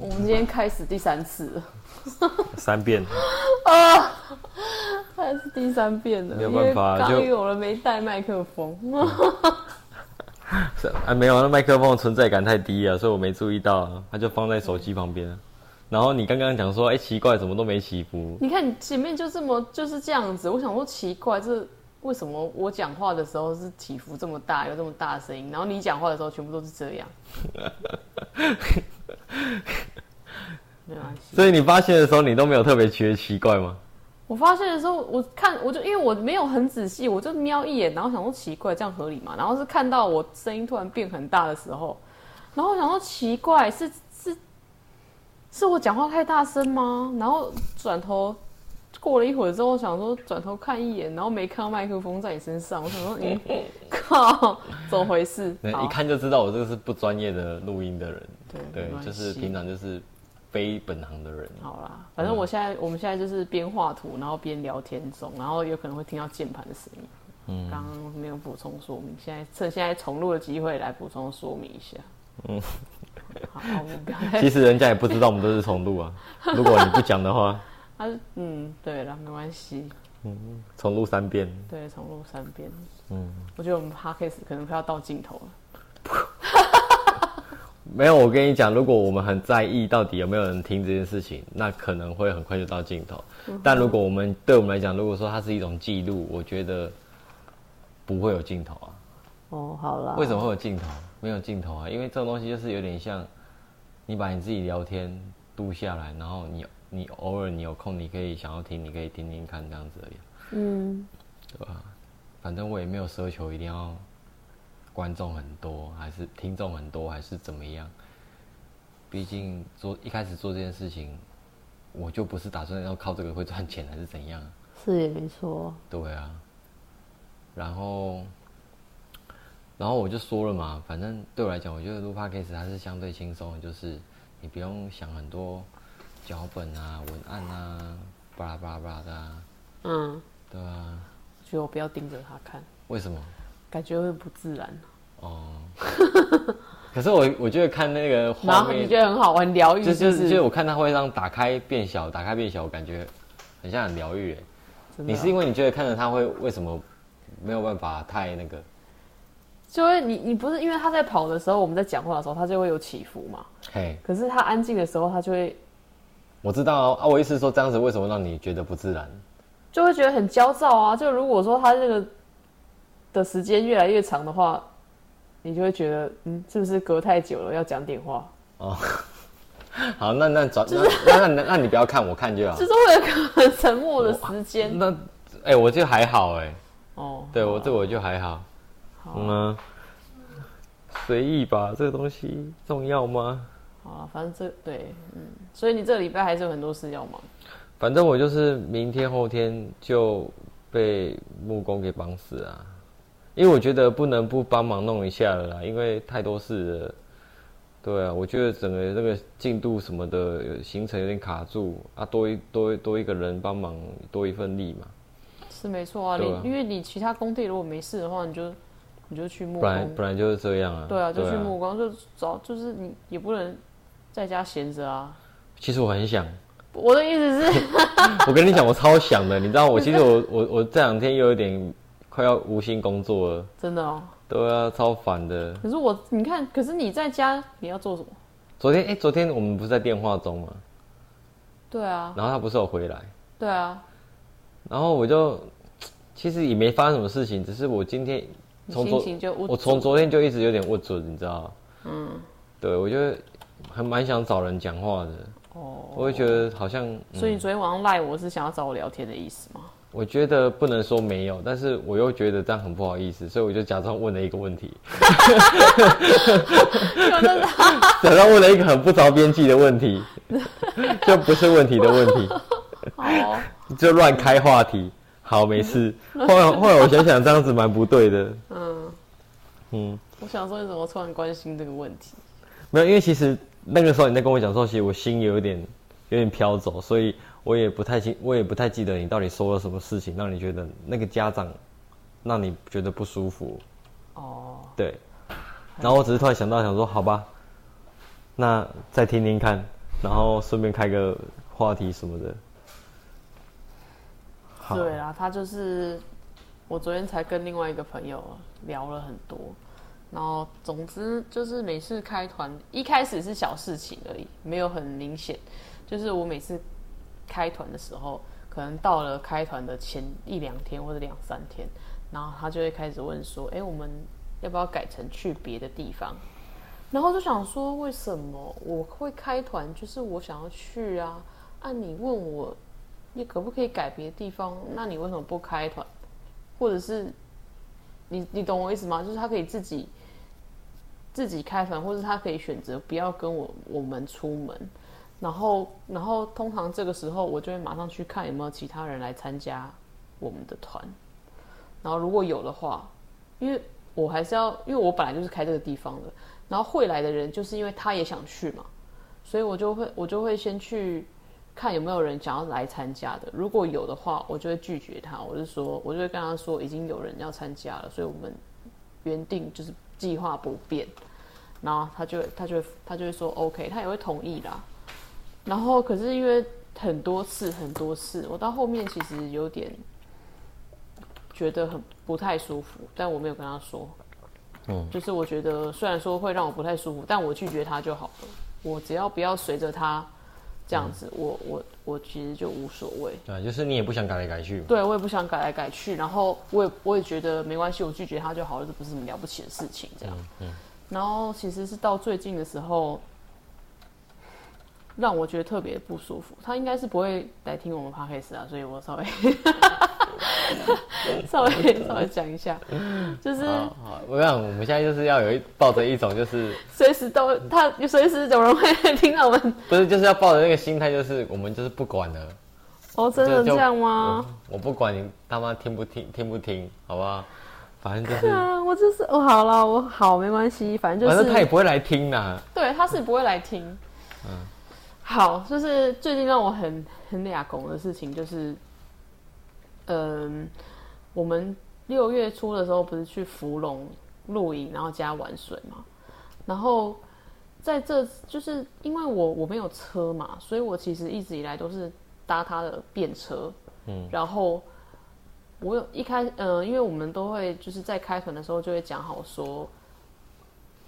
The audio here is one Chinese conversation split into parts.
我们今天开始第三次了，三遍，啊，还是第三遍了，没有办法就有人没带麦克风，是啊，没有，那麦克风的存在感太低了，所以我没注意到啊，它就放在手机旁边啊。然后你刚刚讲说，哎、奇怪，怎么都没起伏？你看你前面就这么就是这样子，我想说奇怪，这为什么我讲话的时候是起伏这么大，有这么大的声音，然后你讲话的时候全部都是这样，没关系。所以你发现的时候，你都没有特别觉得奇怪吗？我发现的时候，我看我就因为我没有很仔细，我就瞄一眼，然后想说奇怪，这样合理吗？然后是看到我声音突然变很大的时候，然后想说奇怪，是是是我讲话太大声吗？然后转头过了一会儿之后，想说转头看一眼，然后没看到麦克风在你身上，我想说，嗯，靠，怎么回事？一看就知道我这个是不专业的录音的人，对，就是平常就是非本行的人。好啦，反正我现在、我们现在就是边画图，然后边聊天中，然后有可能会听到键盘的声音。嗯，刚刚没有补充说明，现在趁现在重录的机会来补充说明一下。嗯，好，我们不要 其实人家也不知道我们都是重录啊。如果你不讲的话，他是嗯，对了，没关系，嗯重录三遍。对，重录三遍。嗯，我觉得我们 podcast 可能快要到尽头了。没有，我跟你讲，如果我们很在意到底有没有人听这件事情，那可能会很快就到尽头。但如果我们对我们来讲，如果说它是一种记录，我觉得不会有尽头啊。哦，好了为什么会有尽头？没有尽头啊，因为这种东西就是有点像你把你自己聊天录下来，然后你你偶尔你有空，你可以想要听，你可以听听看这样子而已，嗯，对吧？反正我也没有奢求一定要观众很多，还是听众很多，还是怎么样。毕竟做一开始做这件事情，我就不是打算要靠这个会赚钱，还是怎样。是也没错。对啊，然后，然后我就说了嘛，反正对我来讲，我觉得录 podcast 它是相对轻松的，就是你不用想很多脚本啊、文案啊、巴拉巴拉巴拉的、啊，嗯，对啊，觉得我不要盯着他看，为什么？感觉会不自然。哦，可是我我觉得看那个然画面，后你觉得很好玩，疗愈就就是就是我看它会让打开变小，打开变小，我感觉很像很疗愈耶。真的哦你是因为你觉得看着它会为什么没有办法太那个？就会你你不是因为他在跑的时候，我们在讲话的时候，他就会有起伏嘛。嘿，可是他安静的时候，他就会我知道啊，啊我意思是说这样子为什么让你觉得不自然？就会觉得很焦躁啊。就如果说他这个的时间越来越长的话，你就会觉得嗯，是不是隔太久了要讲点话？哦，好，那那转那那那那你不要看，我看就好就。是会有一个很沉默的时间。那哎、我就还好哎，哦，对我对我就还好。好嗯啊，随意吧，这个东西重要吗？啊，反正这对嗯，所以你这个礼拜还是有很多事要忙。反正我就是明天后天就被木工给绑死啊，因为我觉得不能不帮忙弄一下了啦，因为太多事了。对啊，我觉得整个那个进度什么的行程有点卡住啊，多一多一多一个人帮忙，多一份力嘛，是没错啊，啊你因为你其他工地如果没事的话，你就你就去木不然工，不然就是这样啊。对啊，就去木工，就找就是你也不能在家闲着啊。其实我很想，我的意思是，我跟你讲，我超想的，你知道，我其实我我我这两天又有点快要无心工作了，真的哦。对啊，超烦的。可是我，你看，可是你在家你要做什么？昨天哎、昨天我们不是在电话中吗，对啊，然后他不是有回来，对啊，然后我就其实也没发生什么事情，只是我今天你从昨我从昨天就一直有点握准，你知道吗？嗯，对我觉得还蛮想找人讲话的，哦，我会觉得好像，所以你昨天晚上赖我是想要找我聊天的意思吗？我觉得不能说没有，但是我又觉得这样很不好意思，所以我就假装问了一个问题，假装问了一个很不着边际的问题，就不是问题的问题，哦，就乱开话题。好，没事。后来后来我想想，这样子蛮不对的。嗯，嗯，我想说你怎么突然关心这个问题？没有，因为其实那个时候你在跟我讲说，其实我心有点有点飘走，所以我也不太清，我也不太记得你到底说了什么事情，让你觉得那个家长让你觉得不舒服。哦，对，然后我只是突然想到，想说好吧，那再听听看，然后顺便开个话题什么的。对啊，他就是我昨天才跟另外一个朋友聊了很多，然后总之就是每次开团一开始是小事情而已，没有很明显。就是我每次开团的时候，可能到了开团的前一两天或者两三天，然后他就会开始问说：“哎，我们要不要改成去别的地方？”然后就想说，为什么我会开团？就是我想要去啊。按你问我。你可不可以改别的地方？那你为什么不开团？或者是你你懂我意思吗？就是他可以自己自己开团，或者他可以选择不要跟我我们出门。然后然后通常这个时候我就会马上去看有没有其他人来参加我们的团。然后如果有的话，因为我还是要，因为我本来就是开这个地方的。然后会来的人就是因为他也想去嘛，所以我就会我就会先去。看有没有人想要来参加的，如果有的话，我就会拒绝他。我就说，我就会跟他说，已经有人要参加了，所以我们原定就是计划不变。然后他就他就会他就会说 OK，他也会同意啦。然后可是因为很多次很多次，我到后面其实有点觉得很不太舒服，但我没有跟他说。嗯，就是我觉得虽然说会让我不太舒服，但我拒绝他就好了。我只要不要随着他。这样子，我我我其实就无所谓。对，就是你也不想改来改去。对，我也不想改来改去。然后我也我也觉得没关系，我拒绝他就好了，这不是什么了不起的事情。这样。嗯。然后其实是到最近的时候，让我觉得特别不舒服。他应该是不会来听我们 podcast 啊，所以我稍微。稍微 稍微讲一下，就是我想我们现在就是要有一抱着一种就是随时都他随时有人会听到我们，不是就是要抱着那个心态，就是我们就是不管了。哦，真的这样吗？我不管你他妈听不听听不听，好不好？反正就是啊，我就是哦，好了，我好没关系，反正就是反正他也不会来听呐。对，他是不会来听。嗯，好，就是最近让我很很俩拱的事情就是。嗯，我们六月初的时候不是去芙蓉露营，然后加玩水嘛。然后在这就是因为我我没有车嘛，所以我其实一直以来都是搭他的便车。嗯，然后我有一开嗯，因为我们都会就是在开团的时候就会讲好说，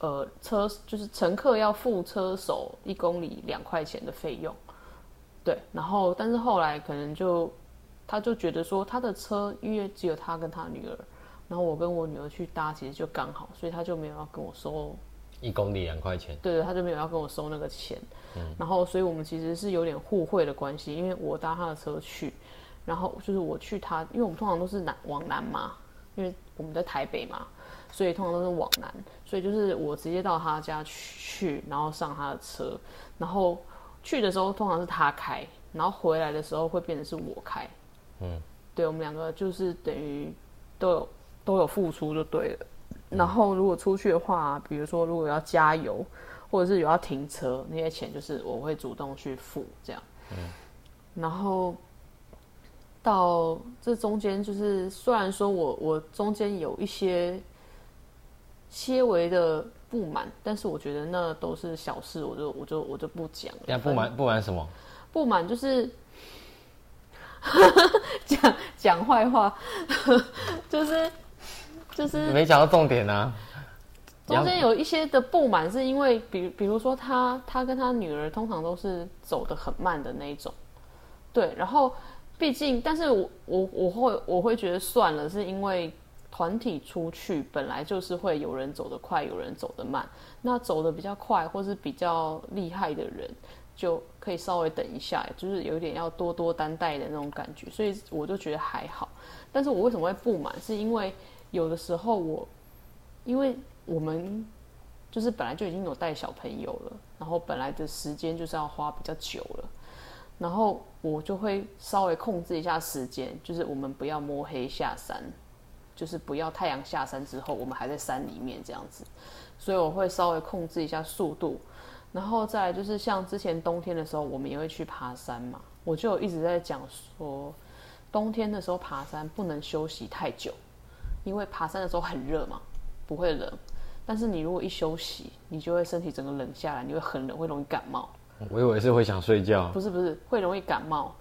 呃，车就是乘客要付车手一公里两块钱的费用。对，然后但是后来可能就。他就觉得说他的车因为只有他跟他女儿，然后我跟我女儿去搭，其实就刚好，所以他就没有要跟我收一公里两块钱。对对，他就没有要跟我收那个钱。嗯，然后所以我们其实是有点互惠的关系，因为我搭他的车去，然后就是我去他，因为我们通常都是南往南嘛，因为我们在台北嘛，所以通常都是往南，所以就是我直接到他家去，然后上他的车，然后去的时候通常是他开，然后回来的时候会变成是我开。嗯，对，我们两个就是等于都有都有付出就对了。然后如果出去的话，比如说如果要加油，或者是有要停车，那些钱就是我会主动去付这样。嗯，然后到这中间，就是虽然说我我中间有一些些微的不满，但是我觉得那都是小事，我就我就我就不讲了。不满不满什么？不满就是。讲讲坏话，就是就是没讲到重点啊。中间有一些的不满，是因为比比如说他他跟他女儿通常都是走的很慢的那种，对。然后毕竟，但是我我我会我会觉得算了，是因为团体出去本来就是会有人走得快，有人走得慢。那走的比较快或是比较厉害的人。就可以稍微等一下，就是有点要多多担待的那种感觉，所以我就觉得还好。但是我为什么会不满？是因为有的时候我，因为我们就是本来就已经有带小朋友了，然后本来的时间就是要花比较久了，然后我就会稍微控制一下时间，就是我们不要摸黑下山，就是不要太阳下山之后我们还在山里面这样子，所以我会稍微控制一下速度。然后再来就是像之前冬天的时候，我们也会去爬山嘛。我就一直在讲说，冬天的时候爬山不能休息太久，因为爬山的时候很热嘛，不会冷。但是你如果一休息，你就会身体整个冷下来，你会很冷，会容易感冒。我以为是会想睡觉。不是不是，会容易感冒。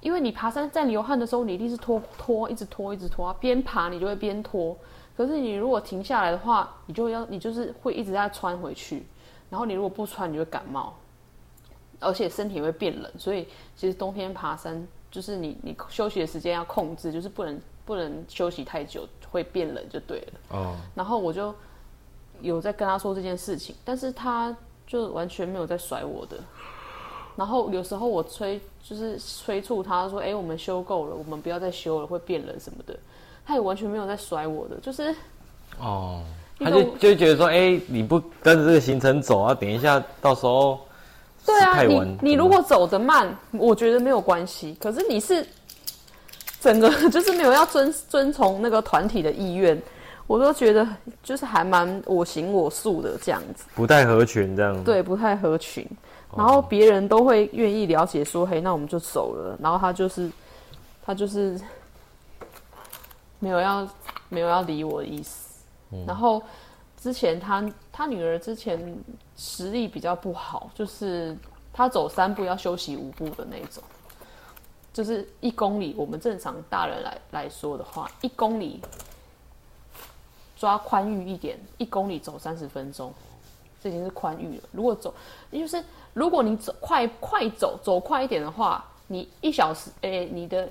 因为你爬山在流汗的时候，你一定是拖拖，一直拖，一直拖，边爬你就会边拖。可是你如果停下来的话，你就要你就是会一直在穿回去，然后你如果不穿，你就会感冒，而且身体会变冷。所以其实冬天爬山就是你你休息的时间要控制，就是不能不能休息太久，会变冷就对了。哦。然后我就有在跟他说这件事情，但是他就完全没有在甩我的。然后有时候我催，就是催促他说：“哎，我们修够了，我们不要再修了，会变冷什么的。”他也完全没有在甩我的，就是哦，他就就觉得说：“哎，你不跟着这个行程走啊，等一下到时候对啊，你你如果走得慢，我觉得没有关系。可是你是整个 就是没有要遵遵从那个团体的意愿，我都觉得就是还蛮我行我素的这样子，不太合群这样。对，不太合群。”然后别人都会愿意了解说：“嘿，那我们就走了。”然后他就是，他就是没有要没有要理我的意思。然后之前他他女儿之前实力比较不好，就是他走三步要休息五步的那种，就是一公里，我们正常大人来来说的话，一公里抓宽裕一点，一公里走三十分钟，这已经是宽裕了。如果走，也就是。如果你走快快走走快一点的话，你一小时诶，你的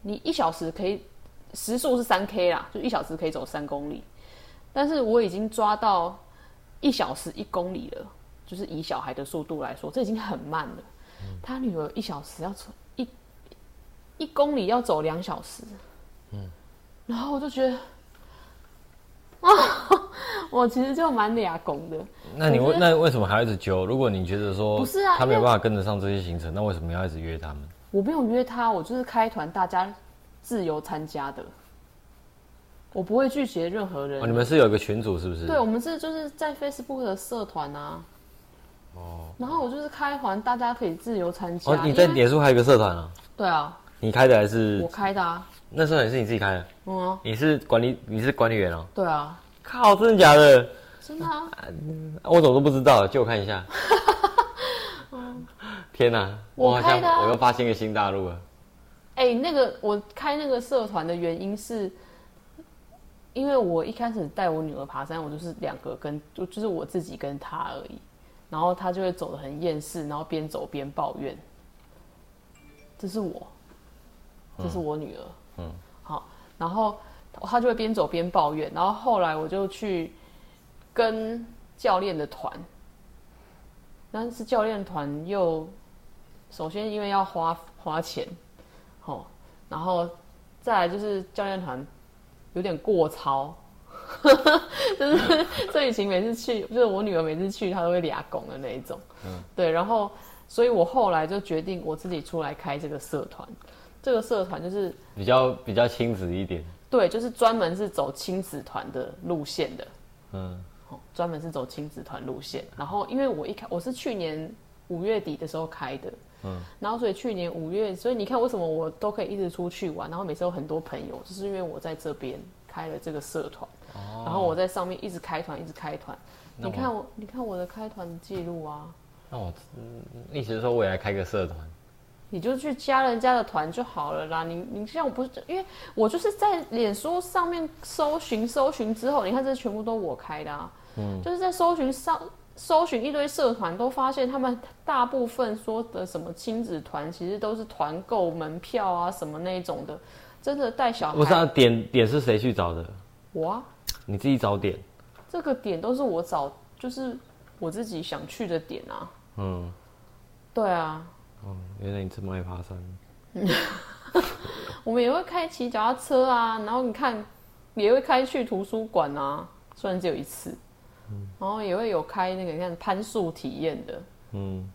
你一小时可以时速是三 k 啦，就一小时可以走三公里。但是我已经抓到一小时一公里了，就是以小孩的速度来说，这已经很慢了。他女儿一小时要走一一公里要走两小时，嗯，然后我就觉得。啊，我其实就蛮俩拱的。那你为那为什么还要一直揪？如果你觉得说不是啊，他没有办法跟得上这些行程，那为什么要一直约他们？我没有约他，我就是开团，大家自由参加的。我不会拒绝任何人。哦，你们是有一个群组是不是？对，我们是就是在 Facebook 的社团啊。哦。然后我就是开团，大家可以自由参加。哦，你在脸书还有一个社团啊？对啊。你开的还是？我开的啊。那时候也是你自己开的，嗯，你是管理，你是管理员哦。对啊，靠，真的假的？真的啊，我怎么都不知道，借我看一下。天哪，我好像我又发现一个新大陆了。哎，那个我开那个社团的原因是，因为我一开始带我女儿爬山，我就是两个跟就就是我自己跟她而已，然后她就会走的很厌世，然后边走边抱怨。这是我，这是我女儿。嗯，好，然后她就会边走边抱怨，然后后来我就去跟教练的团，但是教练团又首先因为要花花钱，好，然后再来就是教练团有点过操，就是郑雨晴每次去，就是我女儿每次去，她都会俩拱的那一种，嗯，对，然后所以我后来就决定我自己出来开这个社团。这个社团就是比较比较亲子一点，对，就是专门是走亲子团的路线的，嗯，专门是走亲子团路线。然后因为我一开我是去年五月底的时候开的，嗯，然后所以去年五月，所以你看为什么我都可以一直出去玩，然后每次有很多朋友，就是因为我在这边开了这个社团，哦，然后我在上面一直开团，一直开团。你看我，你看我的开团记录啊。那我意思是说，我也来开个社团。你就去加人家的团就好了啦。你你像我不是，因为我就是在脸书上面搜寻搜寻之后，你看这全部都我开的啊。嗯，就是在搜寻上搜寻一堆社团，都发现他们大部分说的什么亲子团，其实都是团购门票啊什么那种的。真的带小孩，我知道点点是谁去找的？我啊，你自己找点。这个点都是我找，就是我自己想去的点啊。嗯，对啊。哦，原来你这么爱爬山。我们也会开骑脚踏车啊，然后你看，也会开去图书馆啊，虽然只有一次。嗯。然后也会有开那个，你看攀树体验的。嗯。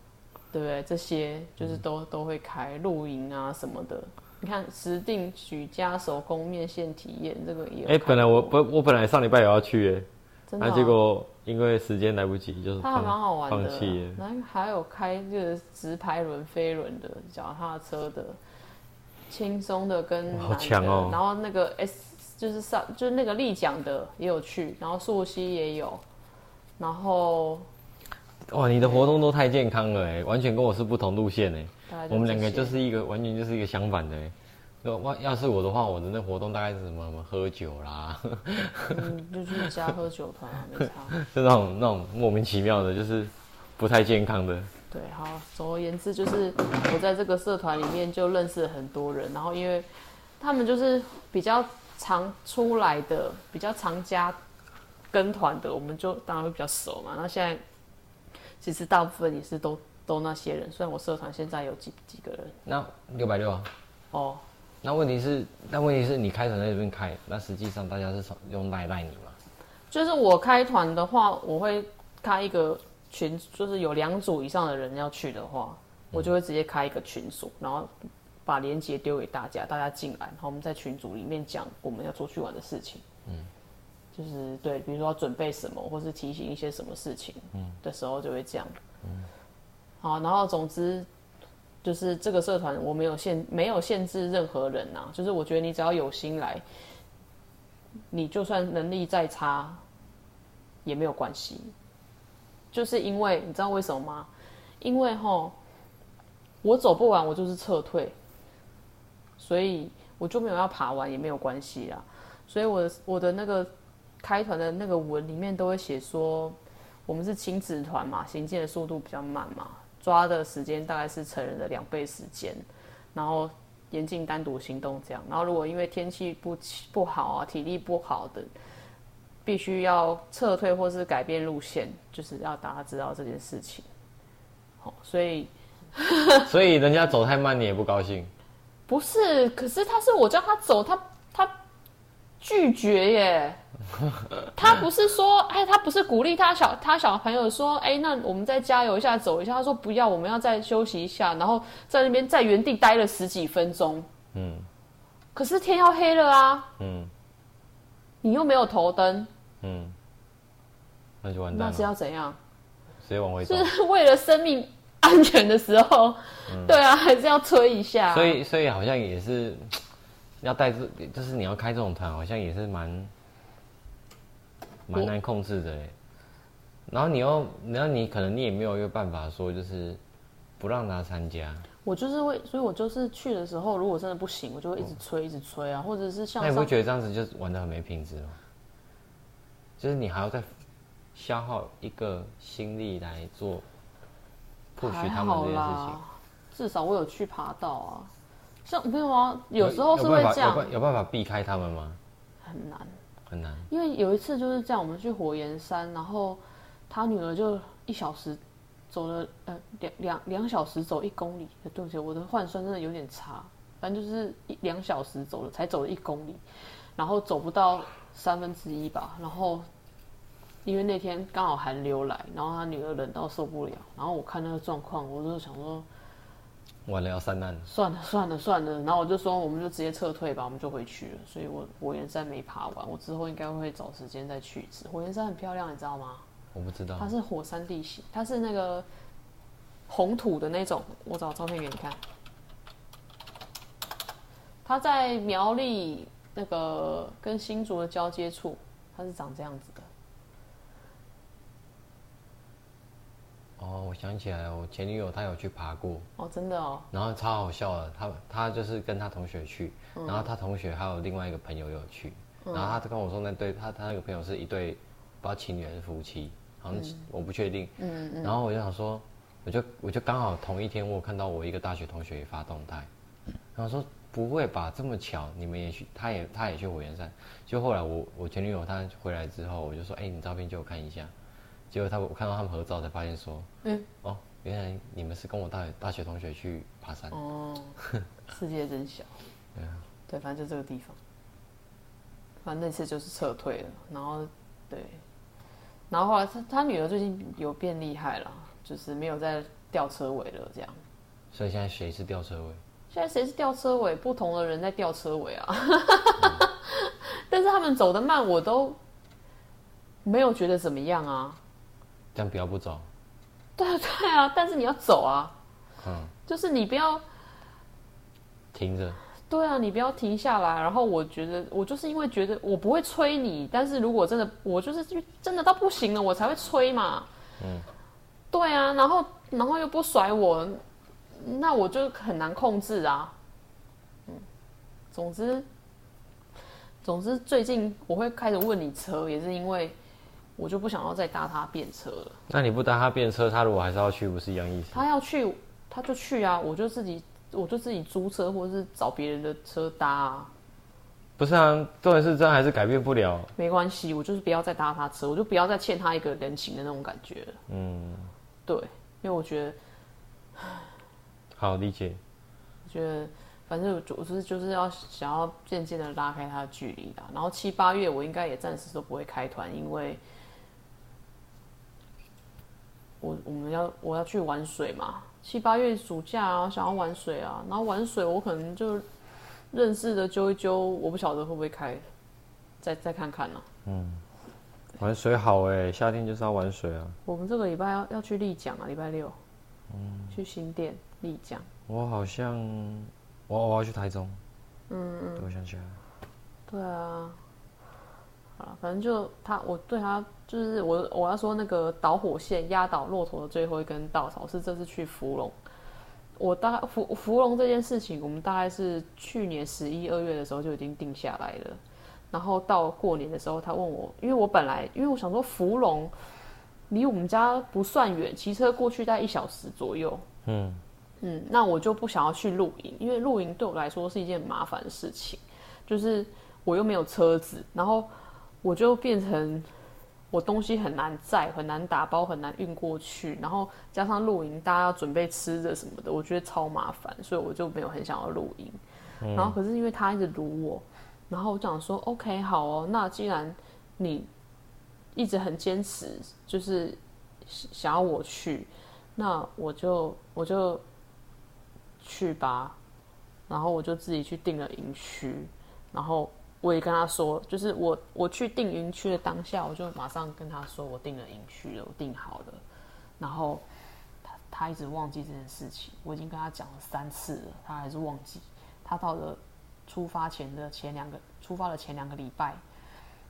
对不对？这些就是都都会开露营啊什么的。你看石定举家手工面线体验，这个也。哎，本来我不，我本来上礼拜也要去哎。真的。结果。因为时间来不及，就是它还蛮好玩的。然后还有开就是直排轮、飞轮的脚踏车的，轻松的跟好强哦。然后那个 S 就是上就是那个立桨的也有去，然后溯溪也有，然后哇，你的活动都太健康了哎，完全跟我是不同路线哎。我们两个就是一个完全就是一个相反的哎。那万要是我的话，我的那活动大概是什么什么喝酒啦，嗯，就去加喝酒团啊，没差。就那种那种莫名其妙的，就是不太健康的。对，好，总而言之，就是我在这个社团里面就认识了很多人，然后因为他们就是比较常出来的，比较常加跟团的，我们就当然会比较熟嘛。那现在其实大部分也是都都那些人，虽然我社团现在有几几个人那六百六啊，哦，那问题是，那问题是你开团在这边开，那实际上大家是从用赖赖你嘛？就是我开团的话，我会开一个群，就是有两组以上的人要去的话，我就会直接开一个群组，然后把链接丢给大家，大家进来，然后我们在群组里面讲我们要出去玩的事情。嗯，就是对，比如说要准备什么，或是提醒一些什么事情，嗯的时候就会这样。嗯，好，然后总之。就是这个社团，我没有限没有限制任何人呐、就是我觉得你只要有心来，你就算能力再差，也没有关系。就是因为你知道为什么吗？因为哈，我走不完，我就是撤退，所以我就没有要爬完，也没有关系啦。所以我的我的那个开团的那个文里面都会写说，我们是亲子团嘛，行进的速度比较慢嘛，抓的时间大概是成人的两倍时间，然后严禁单独行动这样。然后如果因为天气不不好啊，体力不好的，必须要撤退或是改变路线，就是要大家知道这件事情。好，所以所以人家走太慢，你也不高兴。不是，可是他是我叫他走，他他拒绝耶。他不是说，哎，他不是鼓励他小他小朋友说，哎，那我们再加油一下，走一下。他说不要，我们要再休息一下，然后在那边在原地待了十几分钟。嗯可是天要黑了啊，嗯你又没有头灯，嗯，那就完蛋那是，要怎样？直接往回走。是为了生命安全的时候，对啊，还是要催一下。嗯所以所以好像也是要带这，就是你要开这种团，好像也是蛮蛮难控制的哎。然后你又，然后你可能你也没有一个办法说，就是不让他参加。我就是会，所以我就是去的时候，如果真的不行，我就会一直催，一直催啊，或者是像那你不上觉得这样子就是玩的很没品质吗？就是你还要再消耗一个心力来做 push 还他们好这件事情。，至少我有去爬到啊。像没有啊，有时候是会这样有，办法避开他们吗？很难。很难。因为有一次就是这样，我们去火焰山，然后他女儿就一小时走了呃两两两小时走一公里，呃对不起，我的换算真的有点差，反正就是一两小时走了才走了一公里，然后走不到三分之一吧，然后因为那天刚好寒流来，然后他女儿冷到受不了，然后我看那个状况，我就想说完了要三难了。算了算了算了，然后我就说我们就直接撤退吧，我们就回去了。所以我火焰山没爬完，我之后应该会找时间再去一次。火焰山很漂亮，你知道吗？我不知道它。是火山地形，它是那个红土的那种。我找照片给你看。它在苗栗那个跟新竹的交接处，它是长这样子的。哦，我想起来了，我前女友她有去爬过，哦，真的哦，然后超好笑的。她她就是跟她同学去，嗯然后她同学还有另外一个朋友有去，然后她跟我说那对她她那个朋友是一对不知道情侣还是夫妻，好像、我不确定。嗯嗯然后我就想说，我就我就刚好同一天我有看到我一个大学同学也发动态，然后说不会吧，这么巧你们也去，他也他也去火焰山。就后来我我前女友她回来之后，我就说，哎、你照片借我看一下。结果他我看到他们合照才发现说，嗯，哦，原来你们是跟我大学大学同学去爬山。哦，世界真小。对啊，对，反正就这个地方。反正那次就是撤退了，然后对，然后后来他他女儿最近有变厉害了，就是没有再吊车尾了这样。所以现在谁是吊车尾？现在谁是吊车尾？不同的人在吊车尾啊。但是他们走得慢，我都没有觉得怎么样啊。这样不要不走。对啊，对啊，但是你要走啊，嗯，就是你不要停着。对啊，你不要停下来。然后我觉得，我就是因为觉得我不会催你，但是如果真的我就是真的到不行了，我才会催嘛。嗯，对啊，然后然后又不甩我，那我就很难控制啊。嗯，总之，总之最近我会开始问你车，也是因为我就不想要再搭他便车了。那你不搭他便车，他如果还是要去，不是一样意思？他要去，他就去啊，我就自己我就自己租车，或者是找别人的车搭啊。不是啊，重点是这样还是改变不了。没关系，我就是不要再搭他车，我就不要再欠他一个人情的那种感觉了。嗯，对，因为我觉得，好理解。我觉得反正我就是就是要想要渐渐的拉开他的距离啦。然后七八月我应该也暂时都不会开团，因为我我们要我要去玩水嘛。七八月暑假啊，想要玩水啊，然后玩水我可能就。认识的揪一揪，我不晓得会不会开，再再看看呢。嗯，玩水好哎，夏天就是要玩水啊。我们这个礼拜要要去丽江啊，礼拜六，嗯，去新店丽江。我好像，我我要去台中。嗯嗯，我想起来。对啊，好了，反正就他，我对他就是我我要说那个导火线压倒骆驼的最后一根稻草是这次去芙蓉。我大概芙芙蓉这件事情，我们大概是去年十一二月的时候就已经定下来了。然后到过年的时候，他问我，因为我本来因为我想说芙蓉离我们家不算远，骑车过去大概一小时左右。嗯嗯，那我就不想要去露营，因为露营对我来说是一件麻烦的事情，就是我又没有车子，然后我就变成。我东西很难载，很难打包，很难运过去，然后加上露营，大家要准备吃的什么的，我觉得超麻烦，所以我就没有很想要露营。然后可是因为他一直撸我，然后我讲说 OK 好哦，那既然你一直很坚持，就是想要我去，那我就我就去吧。然后我就自己去订了营区，然后。我也跟他说，就是我我去订营区的当下，我就马上跟他说我订了营区了，我订好了。然后他他一直忘记这件事情，我已经跟他讲了三次了，他还是忘记。他到了出发前的前两个出发的前两个礼拜，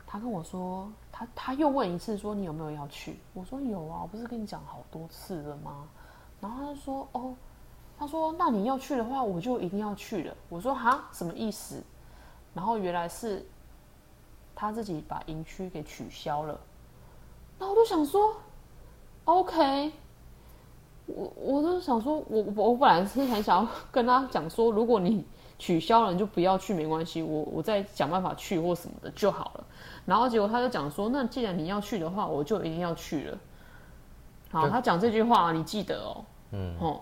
他跟我说，他他又问一次说你有没有要去？我说有啊，我不是跟你讲好多次了吗？然后他就说哦，他说那你要去的话，我就一定要去了。我说哈，什么意思？然后原来是他自己把营区给取消了，那我就想说，OK，我我都想说，我我本来是很想要跟他讲说，如果你取消了，你就不要去，没关系，我我再想办法去或什么的就好了。然后结果他就讲说，那既然你要去的话，我就一定要去了。好，他讲这句话你记得哦，嗯，哦，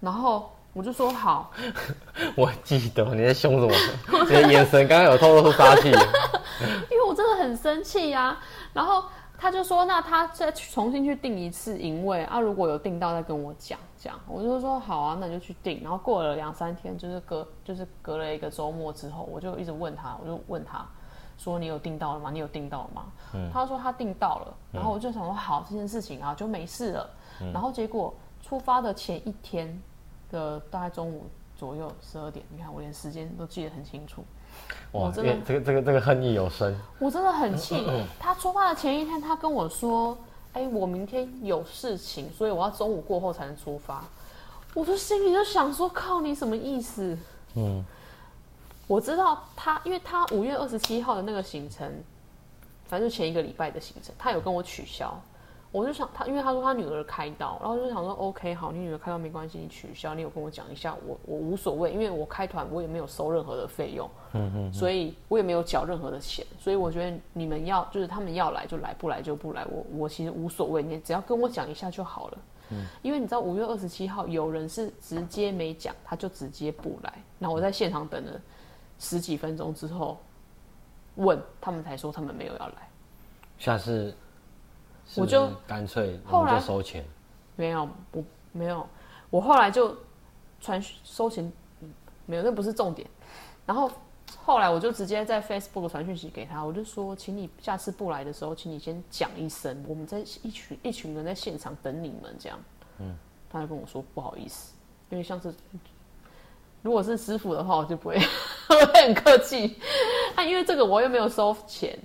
然后。我就说好，我记得你在凶什么？你的眼神刚刚有透露出杀气，因为我真的很生气呀。然后他就说，那他再重新去订一次营位啊，如果有订到再跟我讲。这样我就说好啊，那就去订。然后过了两三天，就是隔就是隔了一个周末之后，我就一直问他，我就问他说你有订到了吗？你有订到了吗？他说他订到了。然后我就想说好这件事情啊就没事了。然后结果出发的前一天。的大概中午左右十二点，你看我连时间都记得很清楚。哇，真的这个这个这个恨意有深。我真的很气。他出发的前一天，他跟我说：“哎，我明天有事情，所以我要中午过后才能出发。”我就心里就想说：“靠，你什么意思？”嗯，我知道他，因为他五月二十七号的那个行程，反正就前一个礼拜的行程，他有跟我取消。我就想他，因为他说他女儿开刀，然后就想说，OK，好，你女儿开刀没关系，你取消，你有跟我讲一下，我我无所谓，因为我开团我也没有收任何的费用，嗯嗯，所以我也没有缴任何的钱，所以我觉得你们要就是他们要来就来，不来就不来，我我其实无所谓，你只要跟我讲一下就好了，嗯，因为你知道五月二十七号有人是直接没讲，他就直接不来，那我在现场等了十几分钟之后，问他们才说他们没有要来，下次。我就干脆后来收钱，没有，我没有，我后来就传收钱，没有，那不是重点。然后后来我就直接在 Facebook 传讯息给他，我就说，请你下次不来的时候，请你先讲一声，我们在一群一群人在现场等你们这样。嗯，他就跟我说不好意思，因为像是如果是师傅的话，我就不会 会很客气。啊，因为这个我又没有收钱，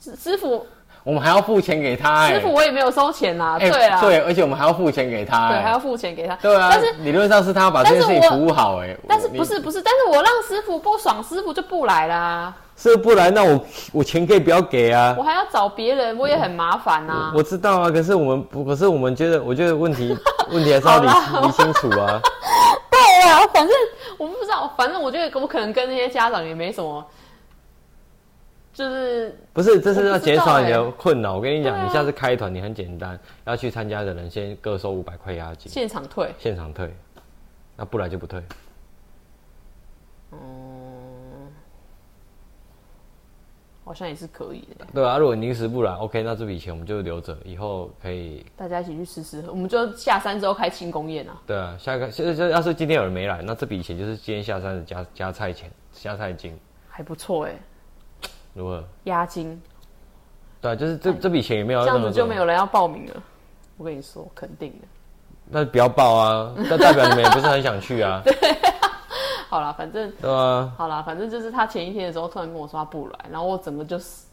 师师傅。我们还要付钱给他、哎师傅我也没有收钱呐，哎对啊，对，而且我们还要付钱给他、对，哎还要付钱给他。对啊，但是理论上是他要把这件事情服务好、哎，但是不是不是，但是我让师傅不爽，师傅就不来啦，是不然，那我我钱可以不要给啊我。还要找别人，我也很麻烦呐。我知道啊，可是我们不，可是我们觉得，我觉得问题 问题还是要理理清楚啊。对啊，反正我不知道，反正我觉得我可能跟那些家长也没什么，就是不是，这是要减少你的困扰。我跟你讲，啊你下次开团，你很简单，要去参加的人先各收五百块押金，现场退。现场退，那不来就不退。嗯，好像也是可以的，对啊，如果你临时不来，OK，那这笔钱我们就留着，以后可以。大家一起去吃吃喝，我们就下山之后开庆功宴啊。对啊，下个现在要是今天有人没来，那这笔钱就是今天下山的加加菜钱、加菜金，还不错哎、如何？押金对啊，就是这这笔钱也没有这样子就没有人要报名了。我跟你说，肯定的。那不要报啊，那代表你们也不是很想去啊，好啦，反正对啊，好啦，反正就是他前一天的时候突然跟我说他不来，然后我整个就是，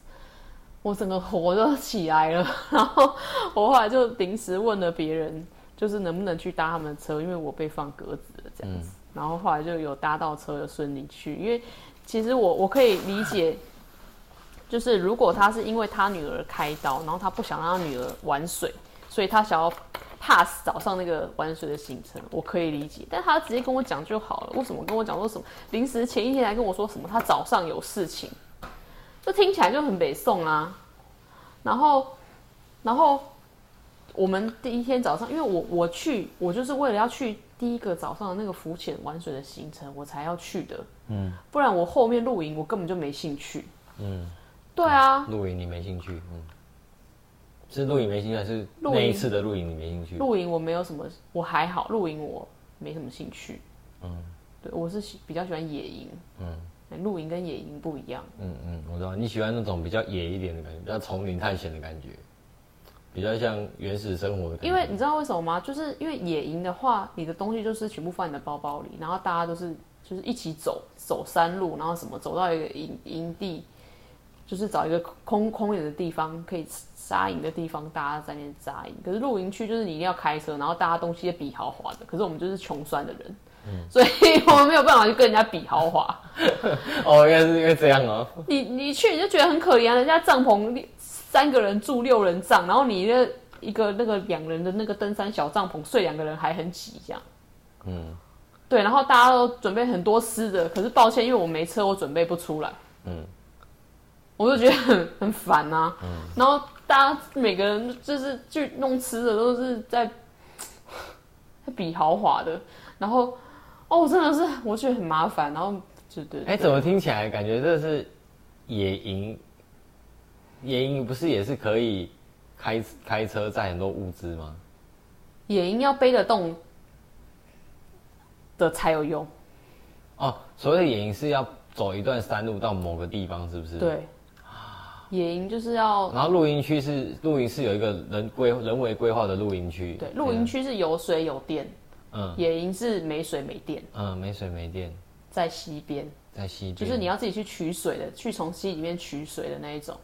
我整个火就起来了，然后我后来就临时问了别人，就是能不能去搭他们的车，因为我被放鸽子了这样子，然后后来就有搭到车，有顺利去，因为其实我我可以理解。就是如果他是因为他女儿开刀，然后他不想让他女儿玩水，所以他想要 pass 早上那个玩水的行程，我可以理解。但他直接跟我讲就好了，为什么跟我讲说什么临时前一天来跟我说什么他早上有事情，这听起来就很北宋啊。然后，然后我们第一天早上，因为我我去，我就是为了要去第一个早上的那个浮潜玩水的行程，我才要去的。嗯，不然我后面露营我根本就没兴趣。嗯，对啊，露营你没兴趣，嗯，是露营没兴趣，还是那一次的露营你没兴趣？露营我没有什么，我还好，露营我没什么兴趣。嗯，对我是喜比较喜欢野营。嗯嗯，露营跟野营不一样。嗯嗯，我知道你喜欢那种比较野一点的感觉，比较丛林探险的感觉，比较像原始生活的感觉。因为你知道为什么吗？就是因为野营的话，你的东西就是全部放你的包包里，然后大家都是就是一起走走山路，然后什么走到一个营营地，就是找一个空空点的地方可以扎营的地方，大家在那边扎营。可是露营区就是你一定要开车，然后大家东西也比豪华的，可是我们就是穷酸的人。所以我们没有办法去跟人家比豪华。哦，原来是因为这样哦。你你去你就觉得很可怜啊，人家帐篷三个人住六人帐，然后你那一个那个两人的那个登山小帐篷睡两个人还很挤这样。嗯对，然后大家都准备很多吃的，可是抱歉，因为我没车，我准备不出来，嗯我就觉得很很烦啊。然后大家每个人就是去弄吃的，都是在在 比豪华的，然后哦，真的是我觉得很麻烦，然后就对，哎、对怎么听起来感觉这是野营？野营不是也是可以开开车载很多物资吗？野营要背得动的才有用。哦，所谓的野营是要走一段山路到某个地方，是不是？。对，野营就是要然后露营区是露营是有一个人规人为规划的露营区。对，露营区是有水有电，嗯野营是没水没电，嗯，没水没电，在溪边，在西边。就是你要自己去取水的，去从溪里面取水的那一种。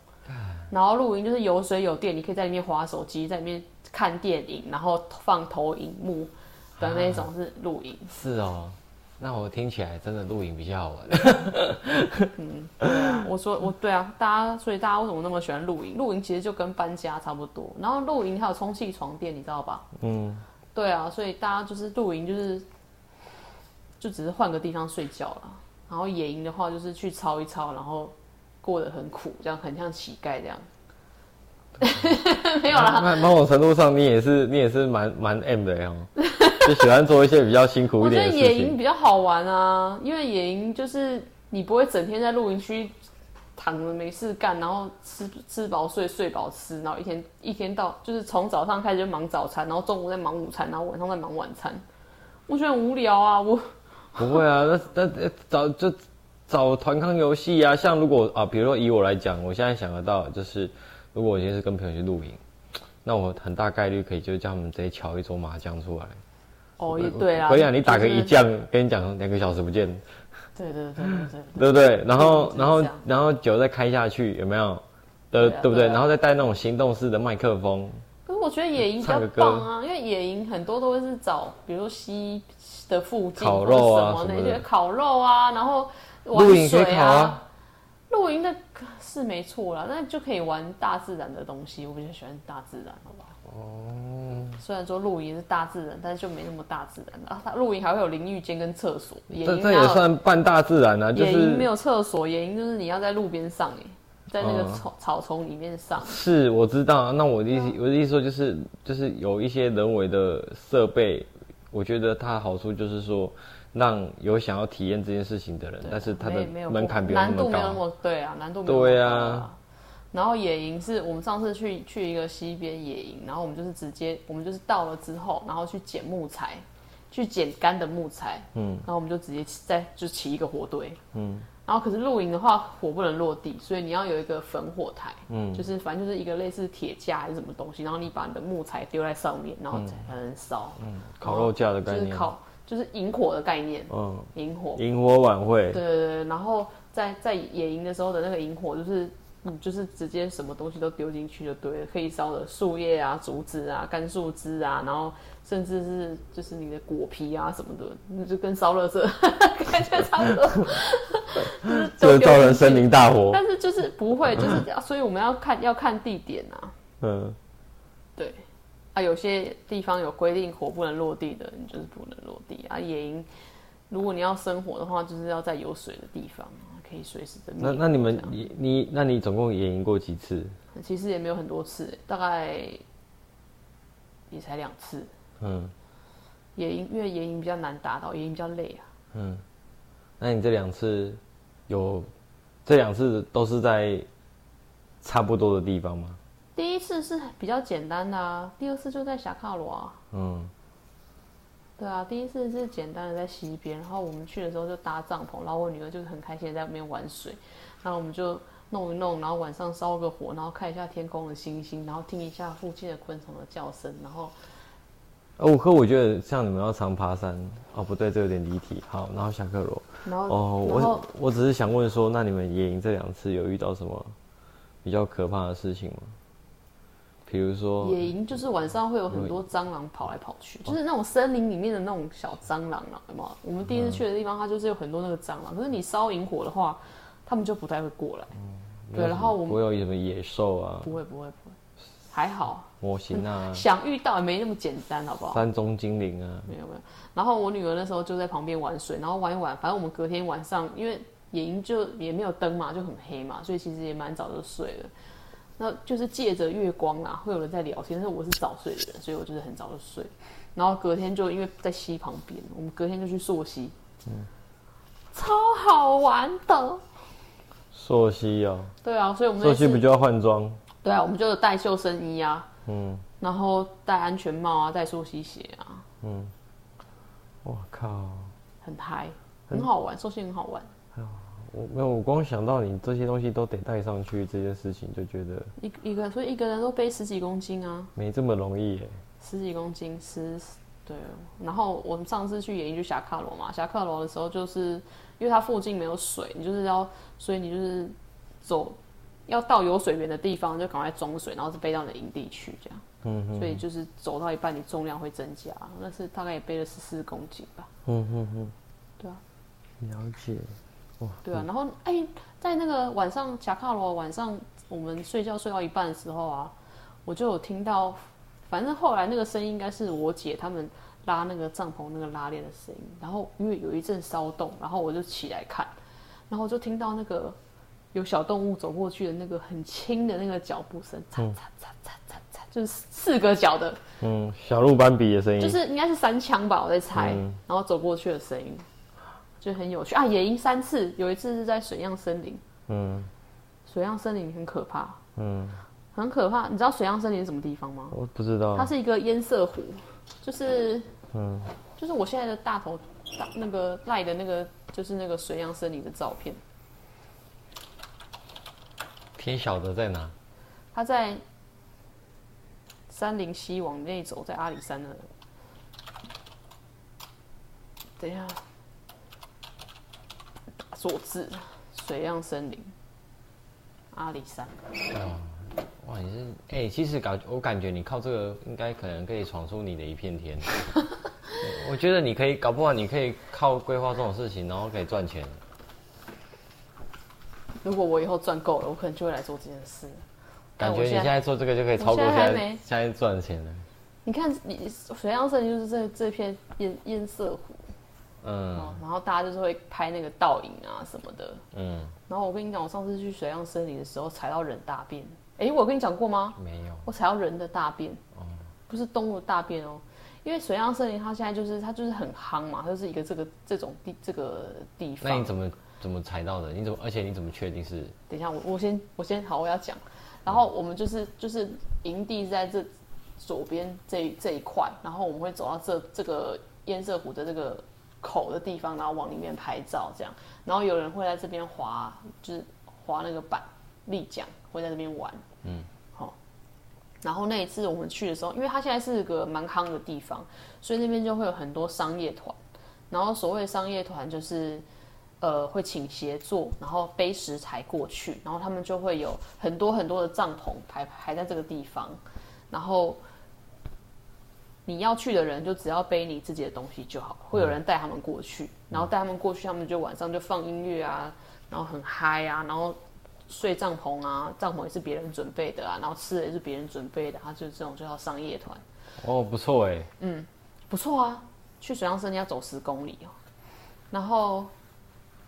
然后露营就是有水有电，你可以在里面划手机，在里面看电影，然后放投影幕的那一种是露营。是哦，那我听起来真的露营比较好玩。对啊，我说我对啊，大家所以大家为什么那么喜欢露营？露营其实就跟搬家差不多。然后露营还有充气床垫，你知道吧？嗯，对啊，所以大家就是露营，就是就只是换个地方睡觉啦。然后野营的话，就是去操一操，然后过得很苦，这样很像乞丐这样。没有啦，那某种程度上，你也是你也是蛮蛮 M 的哦，就喜欢做一些比较辛苦一点的事觉得野营。比较好玩啊，因为野营就是你不会整天在露营区躺着没事干，然后吃吃饱睡，睡饱吃，然后一天一天到就是从早上开始就忙早餐，然后中午在忙午餐，然后晚上在忙晚餐。我觉得很无聊啊，我不会啊，那那那找就找团康游戏啊，像如果啊，比如说以我来讲，我现在想得到就是，如果我今天是跟朋友去露营，那我很大概率可以就叫他们直接敲一桌麻将出来。哦也对啊，可以啊，你打个一将，跟你讲两个小时不见，对对对对对对不对？然后嗯然后然后酒再开下去，有没有？的，对不对？然后再带那种行动式的麦克风，可是我觉得野营比较棒啊，因为野营很多都会是找，比如说溪的附近烤肉啊什么那些烤肉啊，然后玩露营水烤啊。露营的是没错啦，那就可以玩大自然的东西。我比较喜欢大自然，好不好？哦。虽然说露营是大自然，但是就没那么大自然啊。它露营还会有淋浴间跟厕所，野这这也算半大自然啊，就是野营没有厕所，野营就是你要在路边上哎，在那个嗯草草丛里面上。是我知道啊。那我的意思，嗯我的意思说就是就是有一些人为的设备，我觉得它的好处就是说，让有想要体验这件事情的人，但是它的门槛不用那么难度没有那高。么对啊，难度没有那么高对啊然后野营是我们上次去去一个西边野营，然后我们就是直接我们就是到了之后，然后去捡木材，去捡干的木材，嗯，然后我们就直接起在就起一个火堆，嗯，然后可是露营的话火不能落地，所以你要有一个焚火台，嗯，就是反正就是一个类似铁架还是什么东西，然后你把你的木材丢在上面，然后才能烧，嗯，烤肉架的概念。就是烤就是引火的概念，嗯，引火，引火晚会，对对对，然后在在野营的时候的那个引火，就是嗯，就是直接什么东西都丢进去就对了，可以烧的树叶啊、竹子啊、干树枝啊，然后甚至是就是你的果皮啊什么的，那就跟烧垃圾感觉差不多，就是造成森林大火。但是就是不会，就是这样所以我们要看要看地点啊，嗯，对，啊，有些地方有规定火不能落地的，你就是不能落地啊。野营，如果你要生火的话，就是要在有水的地方，可以随时的灭。那那你们你你那你总共也赢过几次？其实也没有很多次，大概也才两次。嗯野营因为野营比较难达到，野营比较累啊。嗯，那你这两次有这两次都是在差不多的地方吗？第一次是比较简单的啊，第二次就在霞卡罗啊。嗯对啊，第一次是简单的在溪边，然后我们去的时候就搭帐篷，然后我女儿就是很开心地在那边玩水，然后我们就弄一弄，然后晚上烧个火，然后看一下天空的星星，然后听一下附近的昆虫的叫声，然后哦，可我觉得像你们要常爬山，哦不对，这有点离题。好，然后侠客罗，然后、哦，我我只是想问说，那你们野营这两次有遇到什么比较可怕的事情吗？比如说，野营就是晚上会有很多蟑螂跑来跑去，就是那种森林里面的那种小蟑螂啊，有没有？我们第一次去的地方，它就是有很多那个蟑螂，可是你烧萤火的话，它们就不太会过来。对，然后我们不会有什么野兽啊、不会不会不会，还好，模型啊、想遇到也没那么简单，好不好？山中精灵啊，没有没有。然后我女儿那时候就在旁边玩水，然后玩一玩，反正我们隔天晚上因为野营就也没有灯嘛，就很黑嘛，所以其实也蛮早就睡了。那就是借着月光啊，会有人在聊天，但是我是早睡的人，所以我就是很早就睡。然后隔天就因为在溪旁边，我们隔天就去溯溪，嗯超好玩的。溯溪哦，对啊，所以我们那次朔溪不就要换装？对啊，我们就有带救生衣啊，嗯，然后戴安全帽啊，戴溯溪鞋啊，嗯我靠，很嗨，很好玩，溯溪很好玩。我没有，我光想到你这些东西都得带上去这件事情，就觉得一一个，所以一个人都背十几公斤啊，没这么容易耶。十几公斤，十对。然后我们上次去野营去霞卡罗嘛，侠卡罗的时候就是因为它附近没有水，你就是要，所以你就是走要到有水源的地方就赶快装水，然后是背到你的营地去这样。嗯哼，所以就是走到一半，你重量会增加，那是大概也背了十四公斤吧。嗯哼哼，对啊，了解。对啊，然后哎、在那个晚上贾卡罗晚上我们睡觉睡到一半的时候啊，我就有听到，反正后来那个声音应该是我姐他们拉那个帐篷那个拉链的声音，然后因为有一阵骚动，然后我就起来看，然后我就听到那个有小动物走过去的那个很轻的那个脚步声，嚓嚓嚓嚓嚓嚓，就是四个脚的，嗯，小鹿斑比的声音，就是应该是三枪吧，我在猜，嗯。然后走过去的声音，就很有趣啊。野营三次，有一次是在水漾森林，嗯水漾森林很可怕，嗯，很可怕。你知道水漾森林是什么地方吗？我不知道它。是一个烟色湖，就是嗯，就是我现在的大头大那个赖的那个，就是那个水漾森林的照片。天晓得在哪？它在山林西往内走，在阿里山那。等一下，打错字，水漾森林。阿里山。哇，你是哎、其实感我感觉你靠这个应该可能可以闯出你的一片天。我觉得你可以，搞不好你可以靠规划这种事情，然后可以赚钱。如果我以后赚够了，我可能就会来做这件事。感觉你现在做这个就可以超过我现在现在还没现在赚钱了。你看，你水漾森林就是这这片烟烟色湖，嗯哦，然后大家就是会拍那个倒影啊什么的。嗯，然后我跟你讲，我上次去水漾森林的时候踩到人大便，哎，我有跟你讲过吗？没有。我踩到人的大便，哦不是动物的大便哦。因为水漾森林它现在就是它就是很夯嘛，它就是一个这个这种地这个地方。那你怎么怎么踩到的？你怎么？而且你怎么确定是？等一下，我我先我先好，我要讲。然后我们就是就是营地是在这左边这这一块，然后我们会走到这这个堰塞湖的这个口的地方，然后往里面拍照这样。然后有人会在这边滑，就是滑那个板立桨，会在这边玩。嗯，好。然后那一次我们去的时候，因为它现在是个蛮康的地方，所以那边就会有很多商业团。然后所谓商业团就是。呃，会请协作，然后背食材过去，然后他们就会有很多很多的帐篷排排在这个地方，然后你要去的人就只要背你自己的东西就好，会有人带他们过去，然后带他们过去，他们就晚上就放音乐啊，然后很嗨啊，然后睡帐篷啊，帐篷也是别人准备的啊，然后吃的也是别人准备的，他就是这种就叫商业团，哦，不错哎。嗯不错啊，去水上森林要走十公里哦，然后。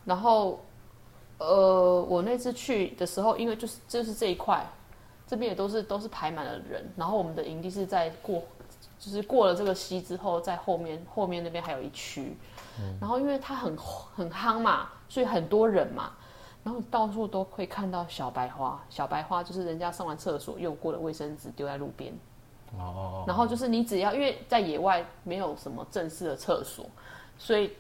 然后，呃，我那次去的时候，因为就是就是这一块，这边也都是都是排满了人。然后我们的营地是在过，就是过了这个溪之后，在后面后面那边还有一区。然后因为它很很夯嘛，所以很多人嘛，然后到处都会看到小白花。小白花就是人家上完厕所用过的卫生纸丢在路边。哦。然后就是你只要因为在野外没有什么正式的厕所，所以。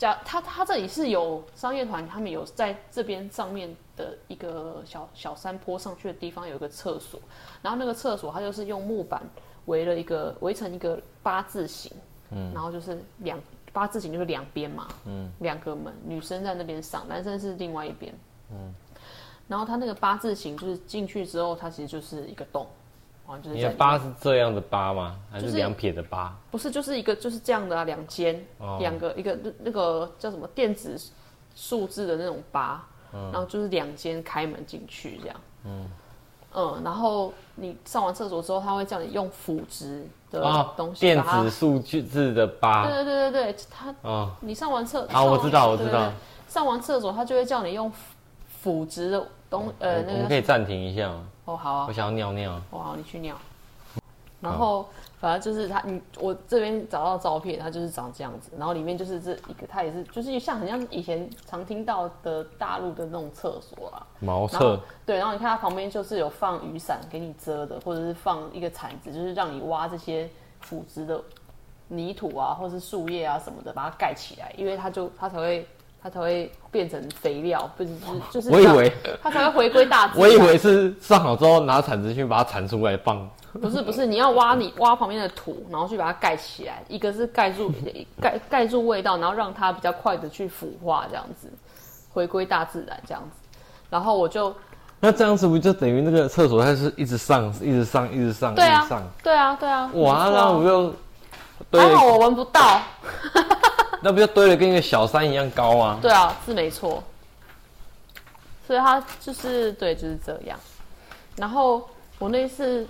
假他他这里是有商业团，他们有在这边上面的一个小小山坡上去的地方有一个厕所，然后那个厕所它就是用木板围了一个围成一个八字形，嗯，然后就是两八字形就是两边嘛，嗯，两个门，女生在那边上，男生是另外一边，嗯，然后它那个八字形就是进去之后，它其实就是一个洞。就是你的八是这样的八吗？还就是两撇的八？不是，就是一个就是这样的啊，两间，两、个一个那那个叫什么电子数字的那种八，然后就是两间开门进去这样，嗯嗯，然后你上完厕所之后，他会叫你用辅值的东西、电子数据字的八，对对对对对，他哦，你上完厕啊，我知道我知道，上完厕所他就会叫你用辅值的东呃那个，我们可以暂停一下吗？哦，好啊，我想要尿尿。哦，好，你去尿。然后反正就是他，你我这边找到照片，它就是长这样子。然后里面就是这一个，它也是就是像很像以前常听到的大陆的那种厕所啊，茅厕。对，然后你看它旁边就是有放雨伞给你遮的，或者是放一个铲子，就是让你挖这些腐殖的泥土啊，或是树叶啊什么的，把它盖起来，因为它就它才会。它才会变成肥料，不是就是就是。我以为它才会回归大自然。我以为是上好之后拿铲子去把它铲出来放。不是不是，你要挖你挖旁边的土，然后去把它盖起来。一个是盖住 盖盖住味道，然后让它比较快的去腐化，这样子回归大自然这样子。然后我就那这样子不就等于那个厕所它是一直上一直上一直上对啊一直上？对啊对啊。哇，那我就还好我闻不到。那不就堆的跟一个小山一样高吗？对啊，是没错。所以它就是对，就是这样。然后我那次，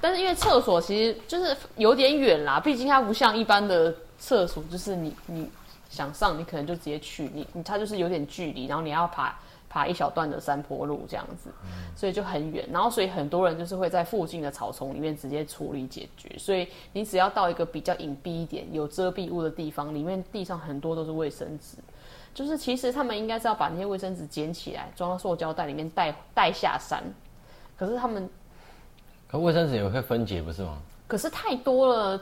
但是因为厕所其实就是有点远啦，毕竟它不像一般的厕所，就是你你想上，你可能就直接去，你你它就是有点距离，然后你要爬爬一小段的山坡路这样子，所以就很远。然后所以很多人就是会在附近的草丛里面直接处理解决。所以你只要到一个比较隐蔽一点、有遮蔽物的地方，里面地上很多都是卫生纸。就是其实他们应该是要把那些卫生纸捡起来，装到塑胶袋里面带带下山。可是他们，可卫生纸也会分解不是吗？可是太多了，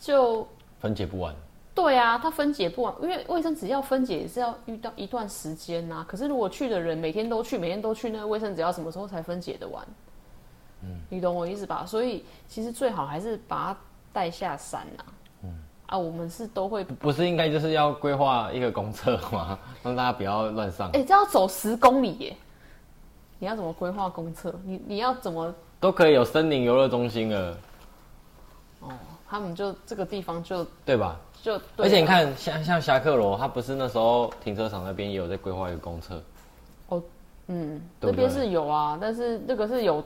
就分解不完。对啊，它分解不完，因为卫生纸要分解也是要遇到一段时间呐、啊。可是如果去的人每天都去，每天都去，那个卫生纸要什么时候才分解的完？嗯，你懂我意思吧？所以其实最好还是把它带下山呐、啊。嗯，啊，我们是都会不是应该就是要规划一个公厕吗？让大家不要乱上。哎、欸，这要走十公里耶！你要怎么规划公厕？你你要怎么都可以有森林游乐中心了，哦？他们就这个地方就对吧？就对而且你看，像像侠客罗，他不是那时候停车场那边也有在规划一个公厕，哦嗯，那边是有啊，但是那个是有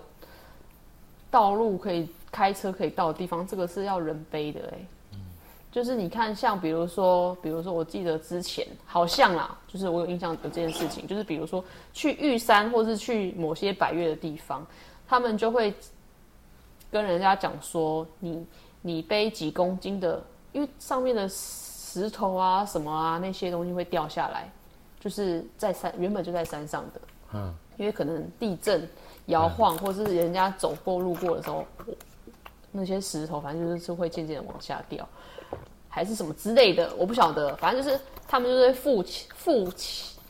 道路可以开车可以到的地方，这个是要人背的哎、就是你看，像比如说，比如说，我记得之前好像啊，就是我有印象有这件事情，就是比如说去玉山或是去某些百越的地方，他们就会跟人家讲说，你你背几公斤的，因为上面的石头啊什么啊那些东西会掉下来，就是在山原本就在山上的，嗯，因为可能地震摇晃，或是人家走过路过的时候，那些石头反正就是会渐渐的往下掉，还是什么之类的，我不晓得。反正就是他们就是付付